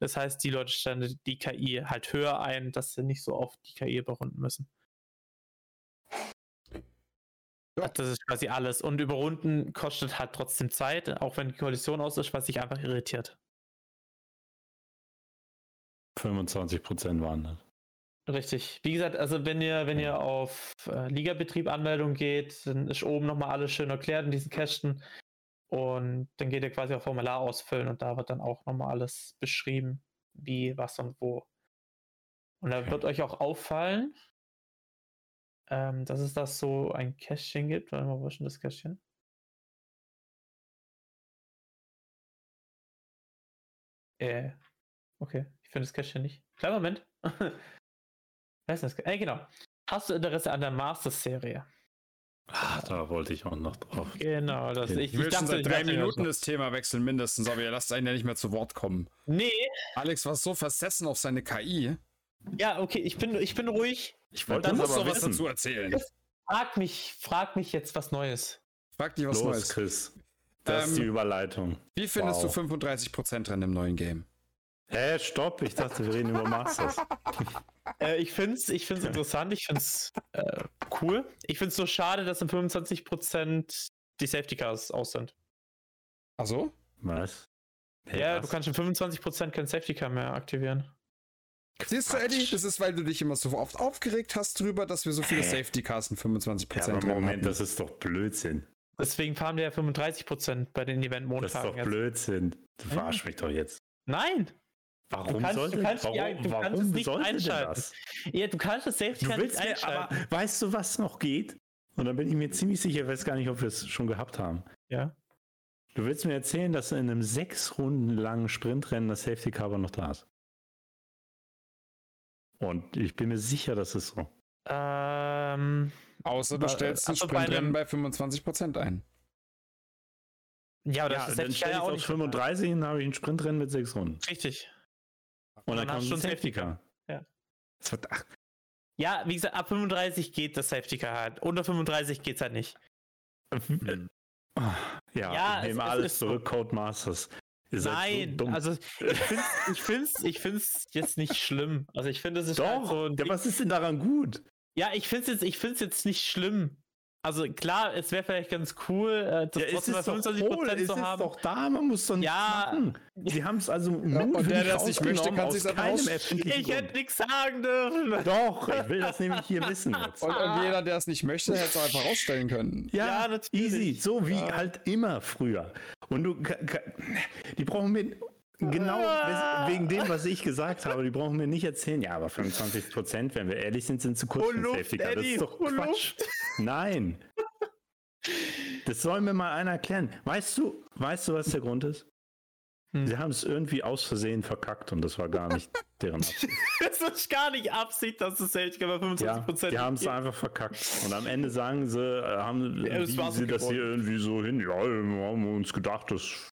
Das heißt, die Leute stellen die KI halt höher ein, dass sie nicht so oft die KI überrunden müssen. Ja. Das ist quasi alles. Und überrunden kostet halt trotzdem Zeit, auch wenn die Kollision aus ist, was sich einfach irritiert. 25% waren das. Richtig. Wie gesagt, also wenn ihr, wenn ihr auf äh, Ligabetrieb Anmeldung geht, dann ist oben nochmal alles schön erklärt in diesen Kästen. Und dann geht ihr quasi auf Formular ausfüllen und da wird dann auch nochmal alles beschrieben, wie, was und wo. Und da Okay. wird euch auch auffallen, ähm, dass es da so ein Kästchen gibt. Warte mal, wo ist denn das Kästchen? Äh, okay, ich finde das Kästchen nicht. Kleiner Moment. [laughs] Wer ist das? Äh, genau. Hast du Interesse an der Masters-Serie? Ah, da wollte ich auch noch drauf. Genau, das Okay. ich, Ich will schon seit drei Minuten das Thema wechseln, mindestens, aber ihr lasst einen ja nicht mehr zu Wort kommen. Nee, Alex war so versessen auf seine KI. ja, okay, ich bin, ich bin ruhig. Ich wollte das aber was wissen. dazu erzählen. Frag mich, frag mich jetzt was Neues. Frag dich was Los, Neues. Chris. Das ist Ähm, die Überleitung. Wie findest Wow. du 35% Rennen im neuen Game? Hä, stopp, ich dachte, wir reden über Masters. [laughs] Äh, ich finde es ich find's interessant, ich finde es äh, cool. Ich finde es so schade, dass in 25% die Safety Cars aus sind. Ach so? Was? Hä, ja, was? du kannst in 25% kein Safety Car mehr aktivieren. Siehst du, Eddie, das ist, weil du dich immer so oft aufgeregt hast drüber, dass wir so viele Hä? Safety Cars in 25% Ja, aber drin Moment, hatten. das ist doch Blödsinn. Deswegen fahren wir ja 35% bei den Das ist doch jetzt. Blödsinn. Du Ja. verarsch mich doch jetzt. Nein! Warum kannst- du sollte, kannst du kannst es nicht einschalten. das? Ja, du kannst das Safety Du Car willst nicht mir, aber einschalten. weißt du, was noch geht? Und dann bin ich mir ziemlich sicher, ich weiß gar nicht, ob wir es schon gehabt haben. Ja. Du willst mir erzählen, dass in einem sechs Runden langen Sprintrennen das Safety Car aber noch da ist. Und ich bin mir sicher, das ist so. Ähm, Außer du stellst ein also bei Sprintrennen einem- bei 25% ein. ja, aber Ja, das dann ist stelle ich ja auch auf nicht 35 und dann habe ich ein Sprintrennen mit sechs Runden. Richtig. Und dann, dann kommt du ein ein Safety Car. Ja. Das wird, ach, Ja, wie gesagt, ab 35 geht das Safety Car halt. Unter 35 geht's halt nicht. hm. Ah, ja, Ja, ich nehme es- es alles ist so. zurück, Codemasters. Nein, so also ich find's, ich find's, ich find's jetzt nicht schlimm. Also ich finde, es ist halt Doch, so ein ja, was ist denn daran gut? Ja, ich finde es jetzt, ich find's jetzt nicht schlimm. Also klar, es wäre vielleicht ganz cool, äh, das Ja, es trotzdem ist doch 25% wohl, es zu ist haben. doch da, man muss nichts Ja. machen. Sie haben es also und mutwillig der, es nicht möchte, kann aus keinem raus- erfindlichen ich hätte nichts sagen dürfen. Doch, ich will das [laughs] nämlich hier wissen jetzt. Und, und jeder, der es nicht möchte, hätte es auch einfach rausstellen können. Ja, Ja, natürlich. easy, so wie Ja. halt immer früher. Und du, die brauchen mir genau Ah. wegen dem, was ich gesagt habe, die brauchen mir nicht erzählen. Ja, aber 25 Prozent, wenn wir ehrlich sind, sind zu kurz für Luft, Safety Car. Das ist doch Quatsch. Nein. Das soll mir mal einer erklären. Weißt du, weißt du, was der Grund ist? Hm. Sie haben es irgendwie aus Versehen verkackt und das war gar nicht deren [laughs] Absicht. Das ist gar nicht Absicht, dass das Safety Car bei 25% Ja, die haben es einfach verkackt. Und am Ende sagen sie, äh, haben Ja, das sie das hier irgendwie so hin. Ja, wir haben uns gedacht, das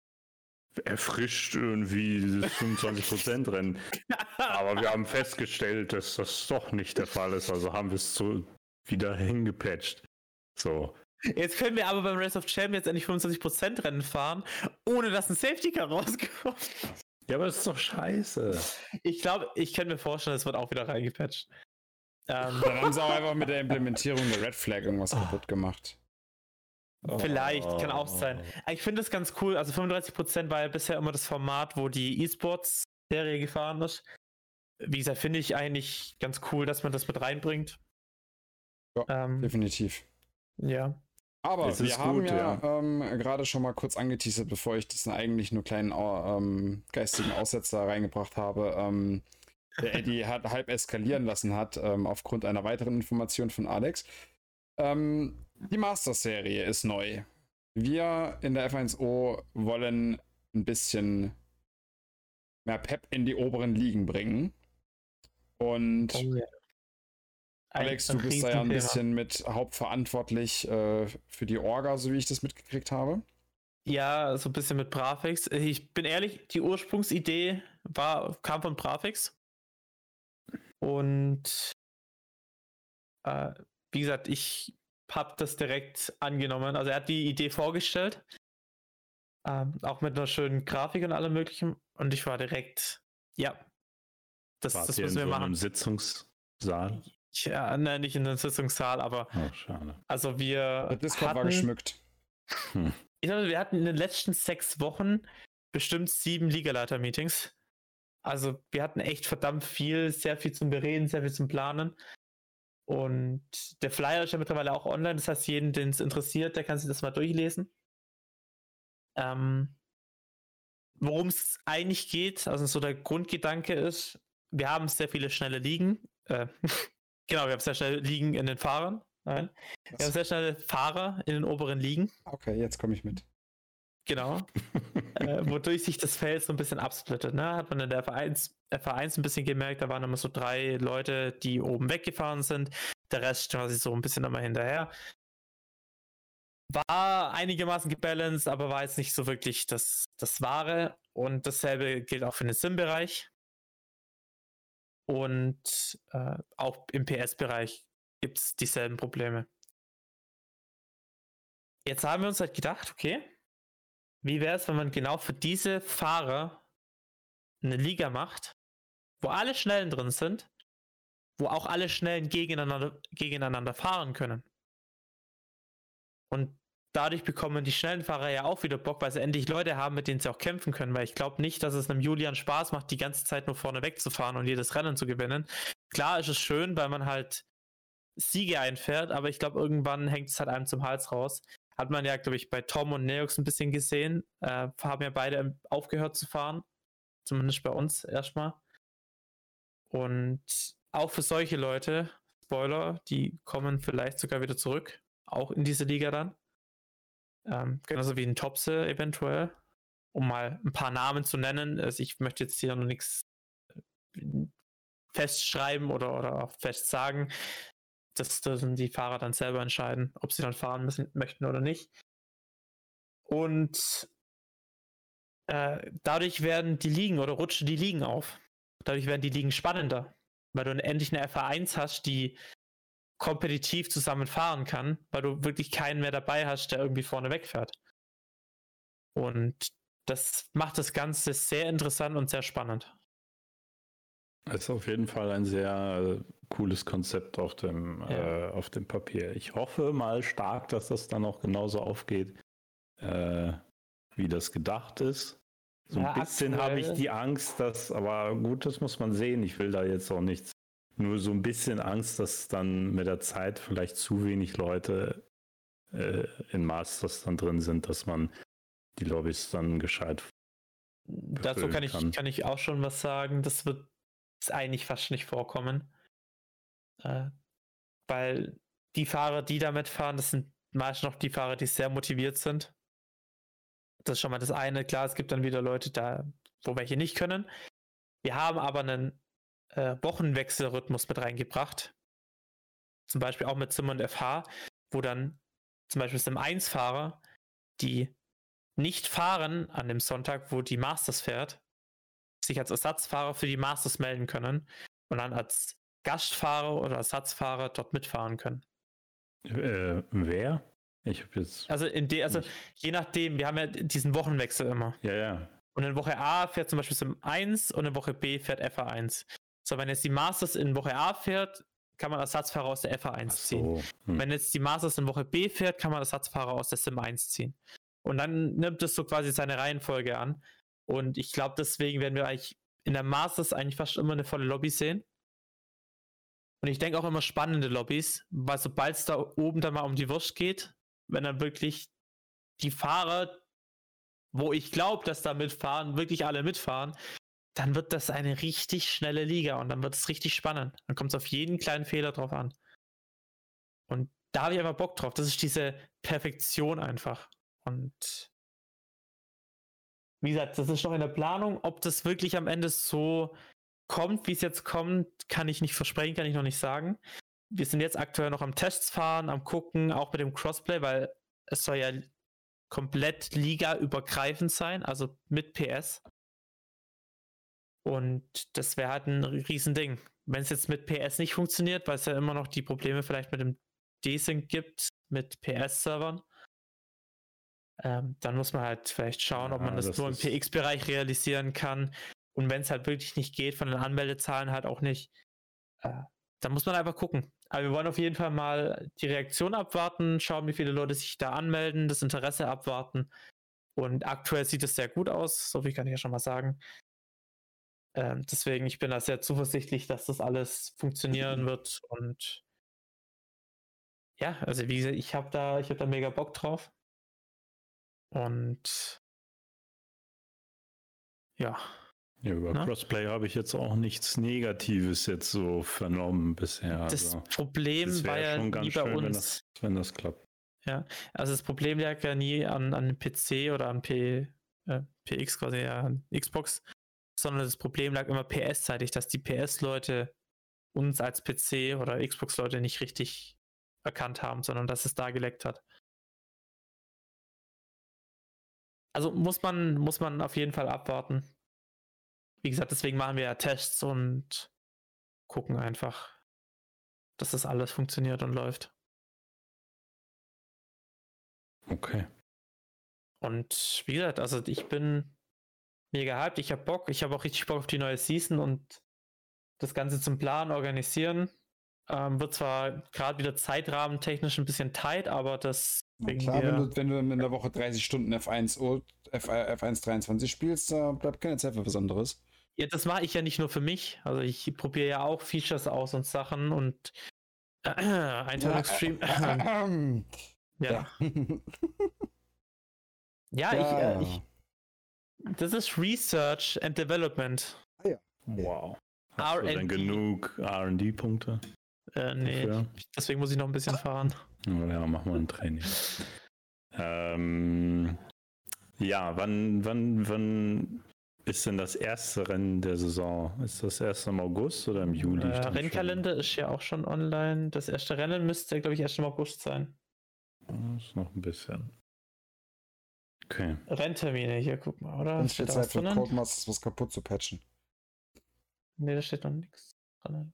erfrischt irgendwie dieses 25%-Rennen. [laughs] Aber wir haben festgestellt, dass das doch nicht der Fall ist. Also haben wir es so wieder hingepatcht. So. Jetzt können wir aber beim Race of Champions endlich 25% Rennen fahren, ohne dass ein Safety Car rauskommt. Ja, aber das ist doch scheiße. Ich glaube, ich kann mir vorstellen, es wird auch wieder reingepatcht. Ähm, Dann haben sie auch einfach mit der Implementierung der Red Flag irgendwas oh. kaputt gemacht. Vielleicht, oh. kann auch sein. Ich finde das ganz cool. Also 35% war ja bisher immer das Format, wo die E-Sports-Serie gefahren ist. Wie gesagt, finde ich eigentlich ganz cool, dass man das mit reinbringt. Ja, ähm, definitiv. Ja. Aber wir haben gut, ja, ja. Ähm, gerade schon mal kurz angeteasert, bevor ich diesen eigentlich nur kleinen ähm, geistigen Aussetzer reingebracht habe. Ähm, der Eddie [laughs] hat halb eskalieren lassen hat, ähm, aufgrund einer weiteren Information von Alex. Ähm, die Masters-Serie ist neu. Wir in der F1O wollen ein bisschen mehr Pep in die oberen Ligen bringen. Und oh, yeah. Alex, du bist da ja ein bisschen mit hauptverantwortlich äh, für die Orga, so wie ich das mitgekriegt habe. Ja, so ein bisschen mit Prafix. Ich bin ehrlich, die Ursprungsidee war, kam von Prafix. Und äh, wie gesagt, ich habe das direkt angenommen. Also er hat die Idee vorgestellt. Ähm, auch mit einer schönen Grafik und allem möglichen. Und ich war direkt, ja, das, das müssen wir so machen. Im Sitzungssaal? Ja, ne, nicht in den Sitzungssaal, aber. Oh, schade. Also wir. Der Discord hatten, war geschmückt. Hm. Ich glaube, wir hatten in den letzten sechs Wochen bestimmt sieben Ligaleiter-Meetings. Also wir hatten echt verdammt viel, sehr viel zum Bereden, sehr viel zum Planen. Und der Flyer ist ja mittlerweile auch online, das heißt, jeden, den es interessiert, der kann sich das mal durchlesen. Ähm, Worum es eigentlich geht, also so der Grundgedanke ist, wir haben sehr viele schnelle Ligen. Äh, [laughs] genau, wir haben sehr schnelle Ligen in den Fahrern. Nein. Wir haben sehr schnelle Fahrer in den oberen Ligen. Okay, jetzt komme ich mit. Genau. [laughs] äh, wodurch sich das Feld so ein bisschen absplittet. Ne? Hat man in der F1, F1 ein bisschen gemerkt, da waren immer so drei Leute, die oben weggefahren sind. Der Rest quasi so ein bisschen immer hinterher. War einigermaßen gebalanced, aber war jetzt nicht so wirklich das, das Wahre. Und dasselbe gilt auch für den Sim-Bereich. Und äh, auch im PS-Bereich gibt es dieselben Probleme. Jetzt haben wir uns halt gedacht, okay, wie wäre es, wenn man genau für diese Fahrer eine Liga macht, wo alle Schnellen drin sind, wo auch alle Schnellen gegeneinander, gegeneinander fahren können. Und dadurch bekommen die schnellen Fahrer ja auch wieder Bock, weil sie endlich Leute haben, mit denen sie auch kämpfen können. Weil ich glaube nicht, dass es einem Julian Spaß macht, die ganze Zeit nur vorne wegzufahren und jedes Rennen zu gewinnen. Klar ist es schön, weil man halt Siege einfährt, aber ich glaube, irgendwann hängt es halt einem zum Hals raus. Hat man ja, glaube ich, bei Tom und Neox ein bisschen gesehen. Äh, haben ja beide aufgehört zu fahren. Zumindest bei uns erstmal. Und auch für solche Leute, Spoiler, die kommen vielleicht sogar wieder zurück. Auch in diese Liga dann. Ähm, genauso wie ein Topse eventuell. Um mal ein paar Namen zu nennen. Also ich möchte jetzt hier noch nichts äh, festschreiben oder, oder auch fest sagen das dürfen die Fahrer dann selber entscheiden, ob sie dann fahren müssen, möchten oder nicht. Und äh, dadurch werden die Ligen oder rutschen die Ligen auf. Dadurch werden die Ligen spannender, weil du endlich eine FA1 hast, die kompetitiv zusammen fahren kann, weil du wirklich keinen mehr dabei hast, der irgendwie vorne wegfährt. Und das macht das Ganze sehr interessant und sehr spannend. Das ist auf jeden Fall ein sehr äh, cooles Konzept auf dem, ja. äh, auf dem Papier. Ich hoffe mal stark, dass das dann auch genauso aufgeht, äh, wie das gedacht ist. So ja, ein bisschen habe ich die Angst, dass, aber gut, das muss man sehen. Ich will da jetzt auch nichts. Nur so ein bisschen Angst, dass dann mit der Zeit vielleicht zu wenig Leute äh, in Masters dann drin sind, dass man die Lobbys dann gescheit. Dazu kann ich, kann. kann ich auch schon was sagen. Das wird eigentlich fast nicht vorkommen. Äh, weil die Fahrer, die damit fahren, das sind meist noch die Fahrer, die sehr motiviert sind. Das ist schon mal das eine. Klar, es gibt dann wieder Leute da, wo welche nicht können. Wir haben aber einen äh, Wochenwechselrhythmus mit reingebracht. Zum Beispiel auch mit Sim und FH, wo dann zum Beispiel Sim 1-Fahrer, die nicht fahren an dem Sonntag, wo die Masters fährt, sich als Ersatzfahrer für die Masters melden können und dann als Gastfahrer oder Ersatzfahrer dort mitfahren können. Äh, wer? Ich habe jetzt. Also, in de, also je nachdem, wir haben ja diesen Wochenwechsel immer. Ja, ja. Und in Woche A fährt zum Beispiel Sim 1 und in Woche B fährt FA1. So, wenn jetzt die Masters in Woche A fährt, kann man Ersatzfahrer aus der FA1 Ach ziehen. so. Hm. Wenn jetzt die Masters in Woche B fährt, kann man Ersatzfahrer aus der Sim 1 ziehen. Und dann nimmt es so quasi seine Reihenfolge an. Und ich glaube, deswegen werden wir eigentlich in der Masters eigentlich fast immer eine volle Lobby sehen. Und ich denke auch immer spannende Lobbys, weil sobald es da oben dann mal um die Wurst geht, wenn dann wirklich die Fahrer, wo ich glaube, dass da mitfahren, wirklich alle mitfahren, dann wird das eine richtig schnelle Liga und dann wird es richtig spannend. Dann kommt es auf jeden kleinen Fehler drauf an. Und da habe ich einfach Bock drauf. Das ist diese Perfektion einfach. Und wie gesagt, das ist noch in der Planung. Ob das wirklich am Ende so kommt, wie es jetzt kommt, kann ich nicht versprechen, kann ich noch nicht sagen. Wir sind jetzt aktuell noch am Tests fahren, am gucken, auch mit dem Crossplay, weil es soll ja komplett ligaübergreifend sein, also mit PS. Und das wäre halt ein Riesending. Wenn es jetzt mit PS nicht funktioniert, weil es ja immer noch die Probleme vielleicht mit dem Desync gibt, mit PS-Servern, ähm, dann muss man halt vielleicht schauen, ob Ja, man das, das nur im PX-Bereich realisieren kann. Und wenn es halt wirklich nicht geht, von den Anmeldezahlen halt auch nicht, äh, dann muss man einfach gucken. Aber wir wollen auf jeden Fall mal die Reaktion abwarten, schauen, wie viele Leute sich da anmelden, das Interesse abwarten. Und aktuell sieht es sehr gut aus, so viel kann ich ja schon mal sagen. Ähm, deswegen, ich bin da sehr zuversichtlich, dass das alles funktionieren wird. Und ja, also wie gesagt, ich habe da, ich habe da mega Bock drauf. Und ja, Ja, über Na? Crossplay habe ich jetzt auch nichts Negatives jetzt so vernommen bisher. das Also, Problem das war ja nie bei schön, wenn uns. das, wenn das klappt. Also das Problem lag ja nie an, an PC oder an P, äh, PX quasi, ja, an Xbox, sondern das Problem lag immer PS-seitig, dass die PS-Leute uns als PC oder Xbox-Leute nicht richtig erkannt haben, sondern dass es da geleckt hat. Also muss man, muss man auf jeden Fall abwarten. Wie gesagt, deswegen machen wir ja Tests und gucken einfach, dass das alles funktioniert und läuft. Okay. Und wie gesagt, also ich bin mega hyped, ich habe Bock, ich habe auch richtig Bock auf die neue Season und das Ganze zum Planen, organisieren. Ähm, wird zwar gerade wieder zeitrahmentechnisch ein bisschen tight, aber das klar, wenn du, wenn du in der Woche 30 Stunden F1, O- F, F1 23 spielst, da bleibt keine Zeit für was anderes. Ja, das mache ich ja nicht nur für mich. Also ich probiere ja auch Features aus und Sachen und äh, ein Tagesstream. Ja. ja. [laughs] Ja, ich, äh, ich, das ist Research and Development. Wow. Hast du denn R&D. genug RD-Punkte? Äh, nee, Dafür? deswegen muss ich noch ein bisschen fahren. Ja, mach mal ein Training. ähm, ja, wann, wann, wann ist denn das erste Rennen der Saison? Ist das erst im August oder im Juli? Äh, Rennkalender ist ja auch schon online. Das erste Rennen müsste, glaube ich, erst im August sein. schon? Das ist noch ein bisschen. Okay. Renntermine, hier, guck mal, oder? Dann Steht Zeit was für? Codemasters was kaputt zu patchen. Nee, da steht noch nichts drin.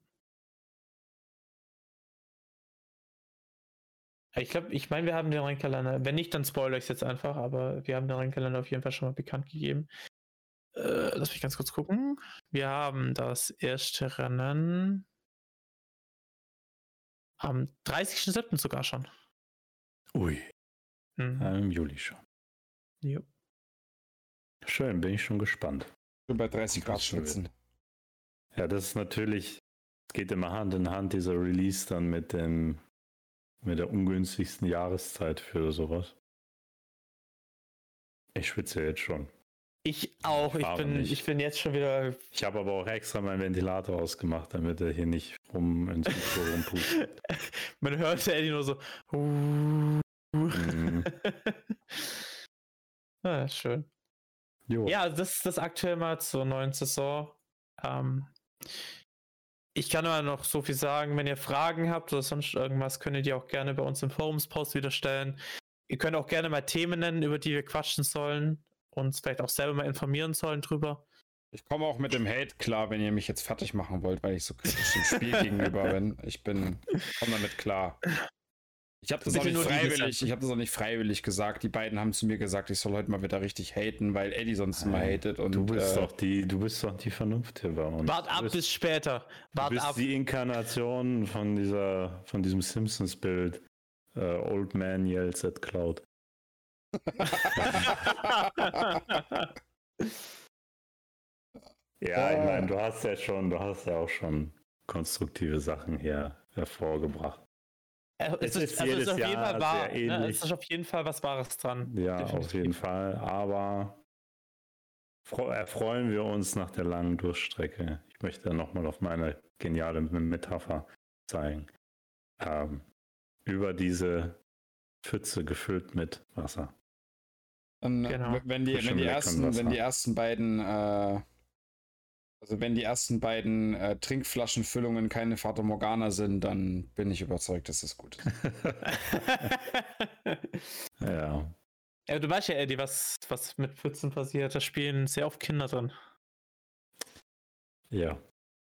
Ich glaube, ich meine, wir haben den Rennkalender. Wenn nicht, dann spoilere ich es jetzt einfach, aber wir haben den Rennkalender auf jeden Fall schon mal bekannt gegeben. Äh, lass mich ganz kurz gucken. Wir haben das erste Rennen am 30.07. sogar schon. Ui, Mhm. im Juli schon. Jo. Schön, bin ich schon gespannt. Bin bei 30 Grad schwitzen. Ja, das ist natürlich, es geht immer Hand in Hand, dieser Release dann mit dem, mit der ungünstigsten Jahreszeit für sowas. Ich schwitze jetzt schon. Ich auch. Ich fahre bin, nicht. ich bin jetzt schon wieder. Ich habe aber auch extra meinen Ventilator ausgemacht, damit er hier nicht rum ins Mikro rumpustet. [laughs] Man hört ja Eddie nur so. Uh. [laughs] Mhm. ah, schön. Jo. Ja, das ist das aktuell mal zur neuen Saison. Ähm, ich kann aber noch so viel sagen, wenn ihr Fragen habt oder sonst irgendwas, könnt ihr die auch gerne bei uns im Forumspost wieder stellen. Ihr könnt auch gerne mal Themen nennen, über die wir quatschen sollen, uns vielleicht auch selber mal informieren sollen drüber. Ich komme auch mit dem Hate klar, wenn ihr mich jetzt fertig machen wollt, weil ich so kritisch dem Spiel gegenüber [laughs] bin. Ich bin, komme damit klar. Ich habe das Bitte auch nicht freiwillig, ich habe das auch nicht freiwillig gesagt. Die beiden haben zu mir gesagt, ich soll heute mal wieder richtig haten, weil Eddie sonst immer hatet und Du bist äh, doch die, du bist doch die Vernunft hier bei uns. Wart ab du bist, bis später. du Wart bist ab. die Inkarnation von dieser, von diesem Simpsons-Bild. Äh, Old Man yells at Cloud. [laughs] Ja, ich Ah. meine, du hast ja schon, du hast ja auch schon konstruktive Sachen hier hervorgebracht. Äh, Es es ist, also jedes ist auf jeden Jahr Fall wahr. sehr Ne? ähnlich. Es ist auf jeden Fall was Wahres dran. Ja, auf Definitiv. jeden Fall. Aber erfreuen wir uns nach der langen Durchstrecke. Ich möchte nochmal auf meine geniale Metapher zeigen. Ähm, über diese Pfütze gefüllt mit Wasser. Dann, Genau. wenn die, wenn die ersten, Wasser. wenn die ersten beiden, äh, also wenn die ersten beiden äh, Trinkflaschenfüllungen keine Fata Morgana sind, dann bin ich überzeugt, dass es gut ist. [laughs] ja. ja, du weißt ja, Eddie, was, was mit Pfützen passiert. Da spielen sehr oft Kinder drin. Ja.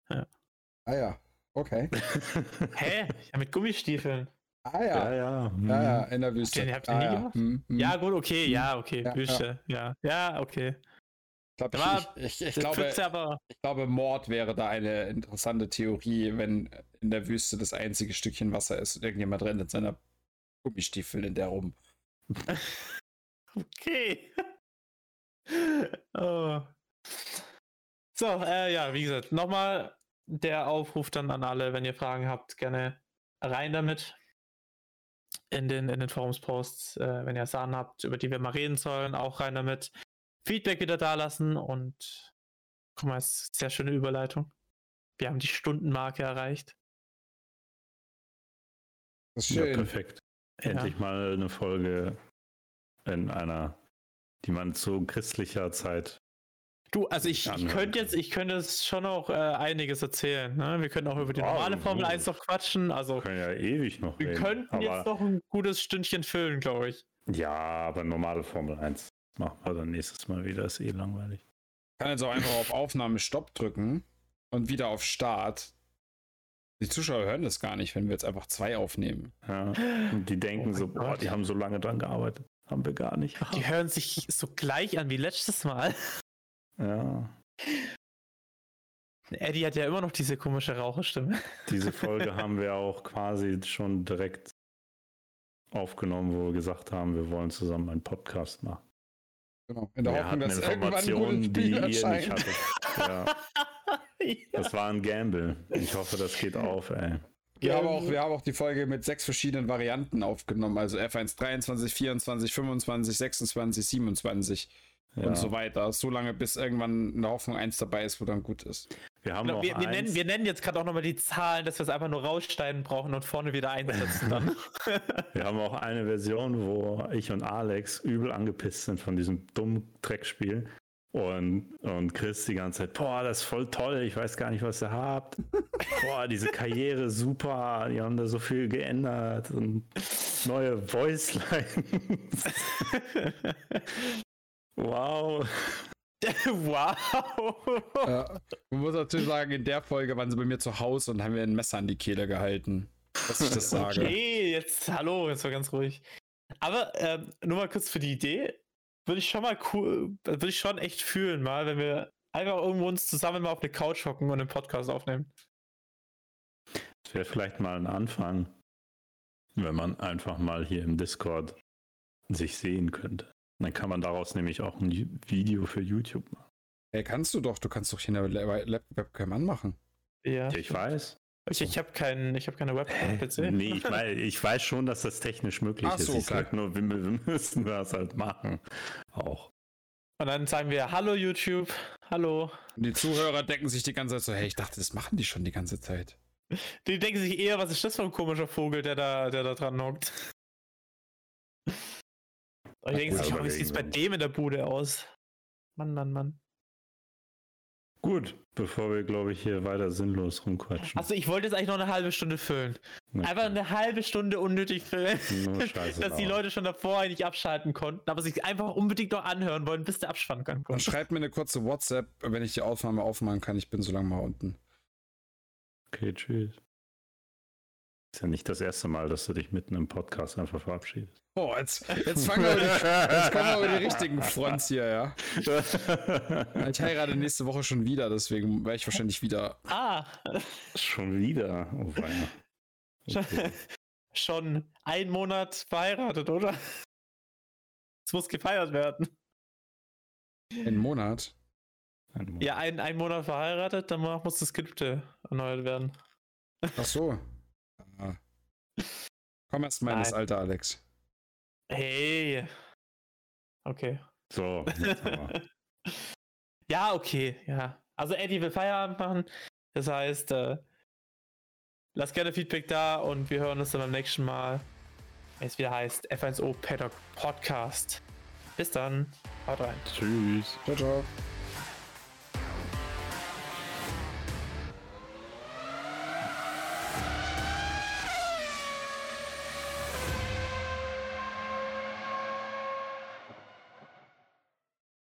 Ah ja, okay. [laughs] Hä? Ja, mit Gummistiefeln. Ah ja, ja, ja. hm. ja, ja, in der Wüste. Den habt ihr ah, nie ja. gemacht? Hm, hm. Ja, gut, okay, ja, okay. Ja, Wüste. Ja, ja, okay. Ich, glaub, ich, ich, ich, glaube, ich glaube, Mord wäre da eine interessante Theorie, wenn in der Wüste das einzige Stückchen Wasser ist und irgendjemand rennt in seiner Gummistiefel in der rum. [laughs] Okay. [laughs] oh. So, äh, ja, wie gesagt, nochmal der Aufruf dann an alle, wenn ihr Fragen habt, gerne rein damit. In den, in den Forumsposts, äh, wenn ihr Sachen habt, über die wir mal reden sollen, auch rein damit. Feedback wieder da lassen und guck mal, ist sehr schöne Überleitung. Wir haben die Stundenmarke erreicht. Das ist ja, schön. perfekt. Ja. Endlich mal eine Folge in einer, die man zu christlicher Zeit. Du, also ich, ich könnte jetzt, ich könnte jetzt schon noch äh, einiges erzählen. Ne? Wir können auch über die Oh, normale Formel uh. 1 noch quatschen. Also Wir können ja ewig noch wir reden. könnten aber, jetzt noch ein gutes Stündchen füllen, glaube ich. Ja, aber normale Formel 1 machen wir dann nächstes Mal wieder. Ist eh langweilig. Ich kann jetzt auch einfach auf Aufnahme Stopp drücken und wieder auf Start. Die Zuschauer hören das gar nicht, wenn wir jetzt einfach zwei aufnehmen. Ja. Und die denken Oh so, boah, die haben so lange dran gearbeitet. Haben wir gar nicht. Die hören sich so gleich an wie letztes Mal. Ja. Eddie hat ja immer noch diese komische Raucherstimme. Diese Folge haben wir auch quasi schon direkt aufgenommen, wo wir gesagt haben, wir wollen zusammen einen Podcast machen. Genau. In der wir Hoffnung, dass irgendwann ein Informationen, gutes die Spiel ihr nicht erscheint. hattet. Ja, ja. [laughs] das war ein Gamble. Ich hoffe, das geht auf, ey. Wir haben, auch, wir haben auch die Folge mit sechs verschiedenen Varianten aufgenommen. Also F1 23, 24, 25, 26, 27 Ja. und so weiter. So lange, bis irgendwann eine Hoffnung 1 dabei ist, wo dann gut ist. Wir haben noch wir, wir, nennen, wir nennen jetzt gerade auch nochmal die Zahlen, dass wir es einfach nur rausschneiden brauchen und vorne wieder einsetzen dann. [laughs] [laughs] Wir haben auch eine Version, wo ich und Alex übel angepisst sind von diesem dummen Dreckspiel. Und, und Chris die ganze Zeit, boah, das ist voll toll, ich weiß gar nicht, was ihr habt. [laughs] Boah, diese Karriere super, die haben da so viel geändert und neue Voicelines. wow. [laughs] wow. Ja. Man muss natürlich sagen, in der Folge waren sie bei mir zu Hause und haben mir ein Messer an die Kehle gehalten. Dass ich das sage. Okay, jetzt, hallo, jetzt war ganz ruhig. Aber ähm, nur mal kurz für die Idee, würde ich schon mal cool, würde ich schon echt fühlen, mal, wenn wir einfach irgendwo uns zusammen mal auf eine Couch hocken und einen Podcast aufnehmen. Das wäre vielleicht mal ein Anfang, wenn man einfach mal hier im Discord sich sehen könnte. Dann kann man daraus nämlich auch ein Video für YouTube machen. Hey, kannst du doch, du kannst doch hier eine Webcam anmachen. Ja. Ja, ich weiß. Ich, ich habe kein, ich hab keine Webcam am PC. Nee, ich [laughs] weiß, ich weiß schon, dass das technisch möglich Ach so, ist. Ich okay. sag nur, wir, wir müssen das halt machen. Auch. Und dann sagen wir Hallo YouTube, hallo. Und die Zuhörer denken sich die ganze Zeit so, hey, ich dachte, das machen die schon die ganze Zeit. Die denken sich eher, was ist das für ein komischer Vogel, der da, der da dran hockt. Und denken Ja, sich, wie überlegen sieht's bei dem in der Bude aus? Mann, Mann, Mann. Gut, bevor wir, glaube ich, hier weiter sinnlos rumquatschen. Also ich wollte jetzt eigentlich noch eine halbe Stunde füllen. Na Einfach eine halbe Stunde unnötig füllen. [laughs] dass die. Leute schon davor eigentlich abschalten konnten, aber sich einfach unbedingt noch anhören wollen, bis der Abspann Und kommt. schreibt mir eine kurze WhatsApp, wenn ich die Aufnahme aufmachen kann. Ich bin so lange mal unten. Okay, tschüss. Ist ja nicht das erste Mal, dass du dich mitten im Podcast einfach verabschiedest. Oh, jetzt, jetzt, fangen wir die, jetzt kommen wir über die richtigen Fronts hier, ja. [laughs] Ich heirate nächste Woche schon wieder, deswegen werde ich wahrscheinlich wieder. Ah, Schon wieder. Oh, weia. Okay. schon ein Monat verheiratet, oder? Es muss gefeiert werden. Einen Monat. Ein Monat. Ja, ein, ein Monat verheiratet, danach muss das Skripte erneuert werden. Ach so. Komm erst mal in das Nein. Alter, Alex. Hey. Okay. So, [laughs] ja, okay, ja. Also Eddie will Feierabend machen. Das heißt, äh, lasst gerne Feedback da und wir hören uns dann beim nächsten Mal, wenn es wieder heißt F1O Paddock Podcast. Bis dann. Haut rein. Tschüss. Ciao, ciao.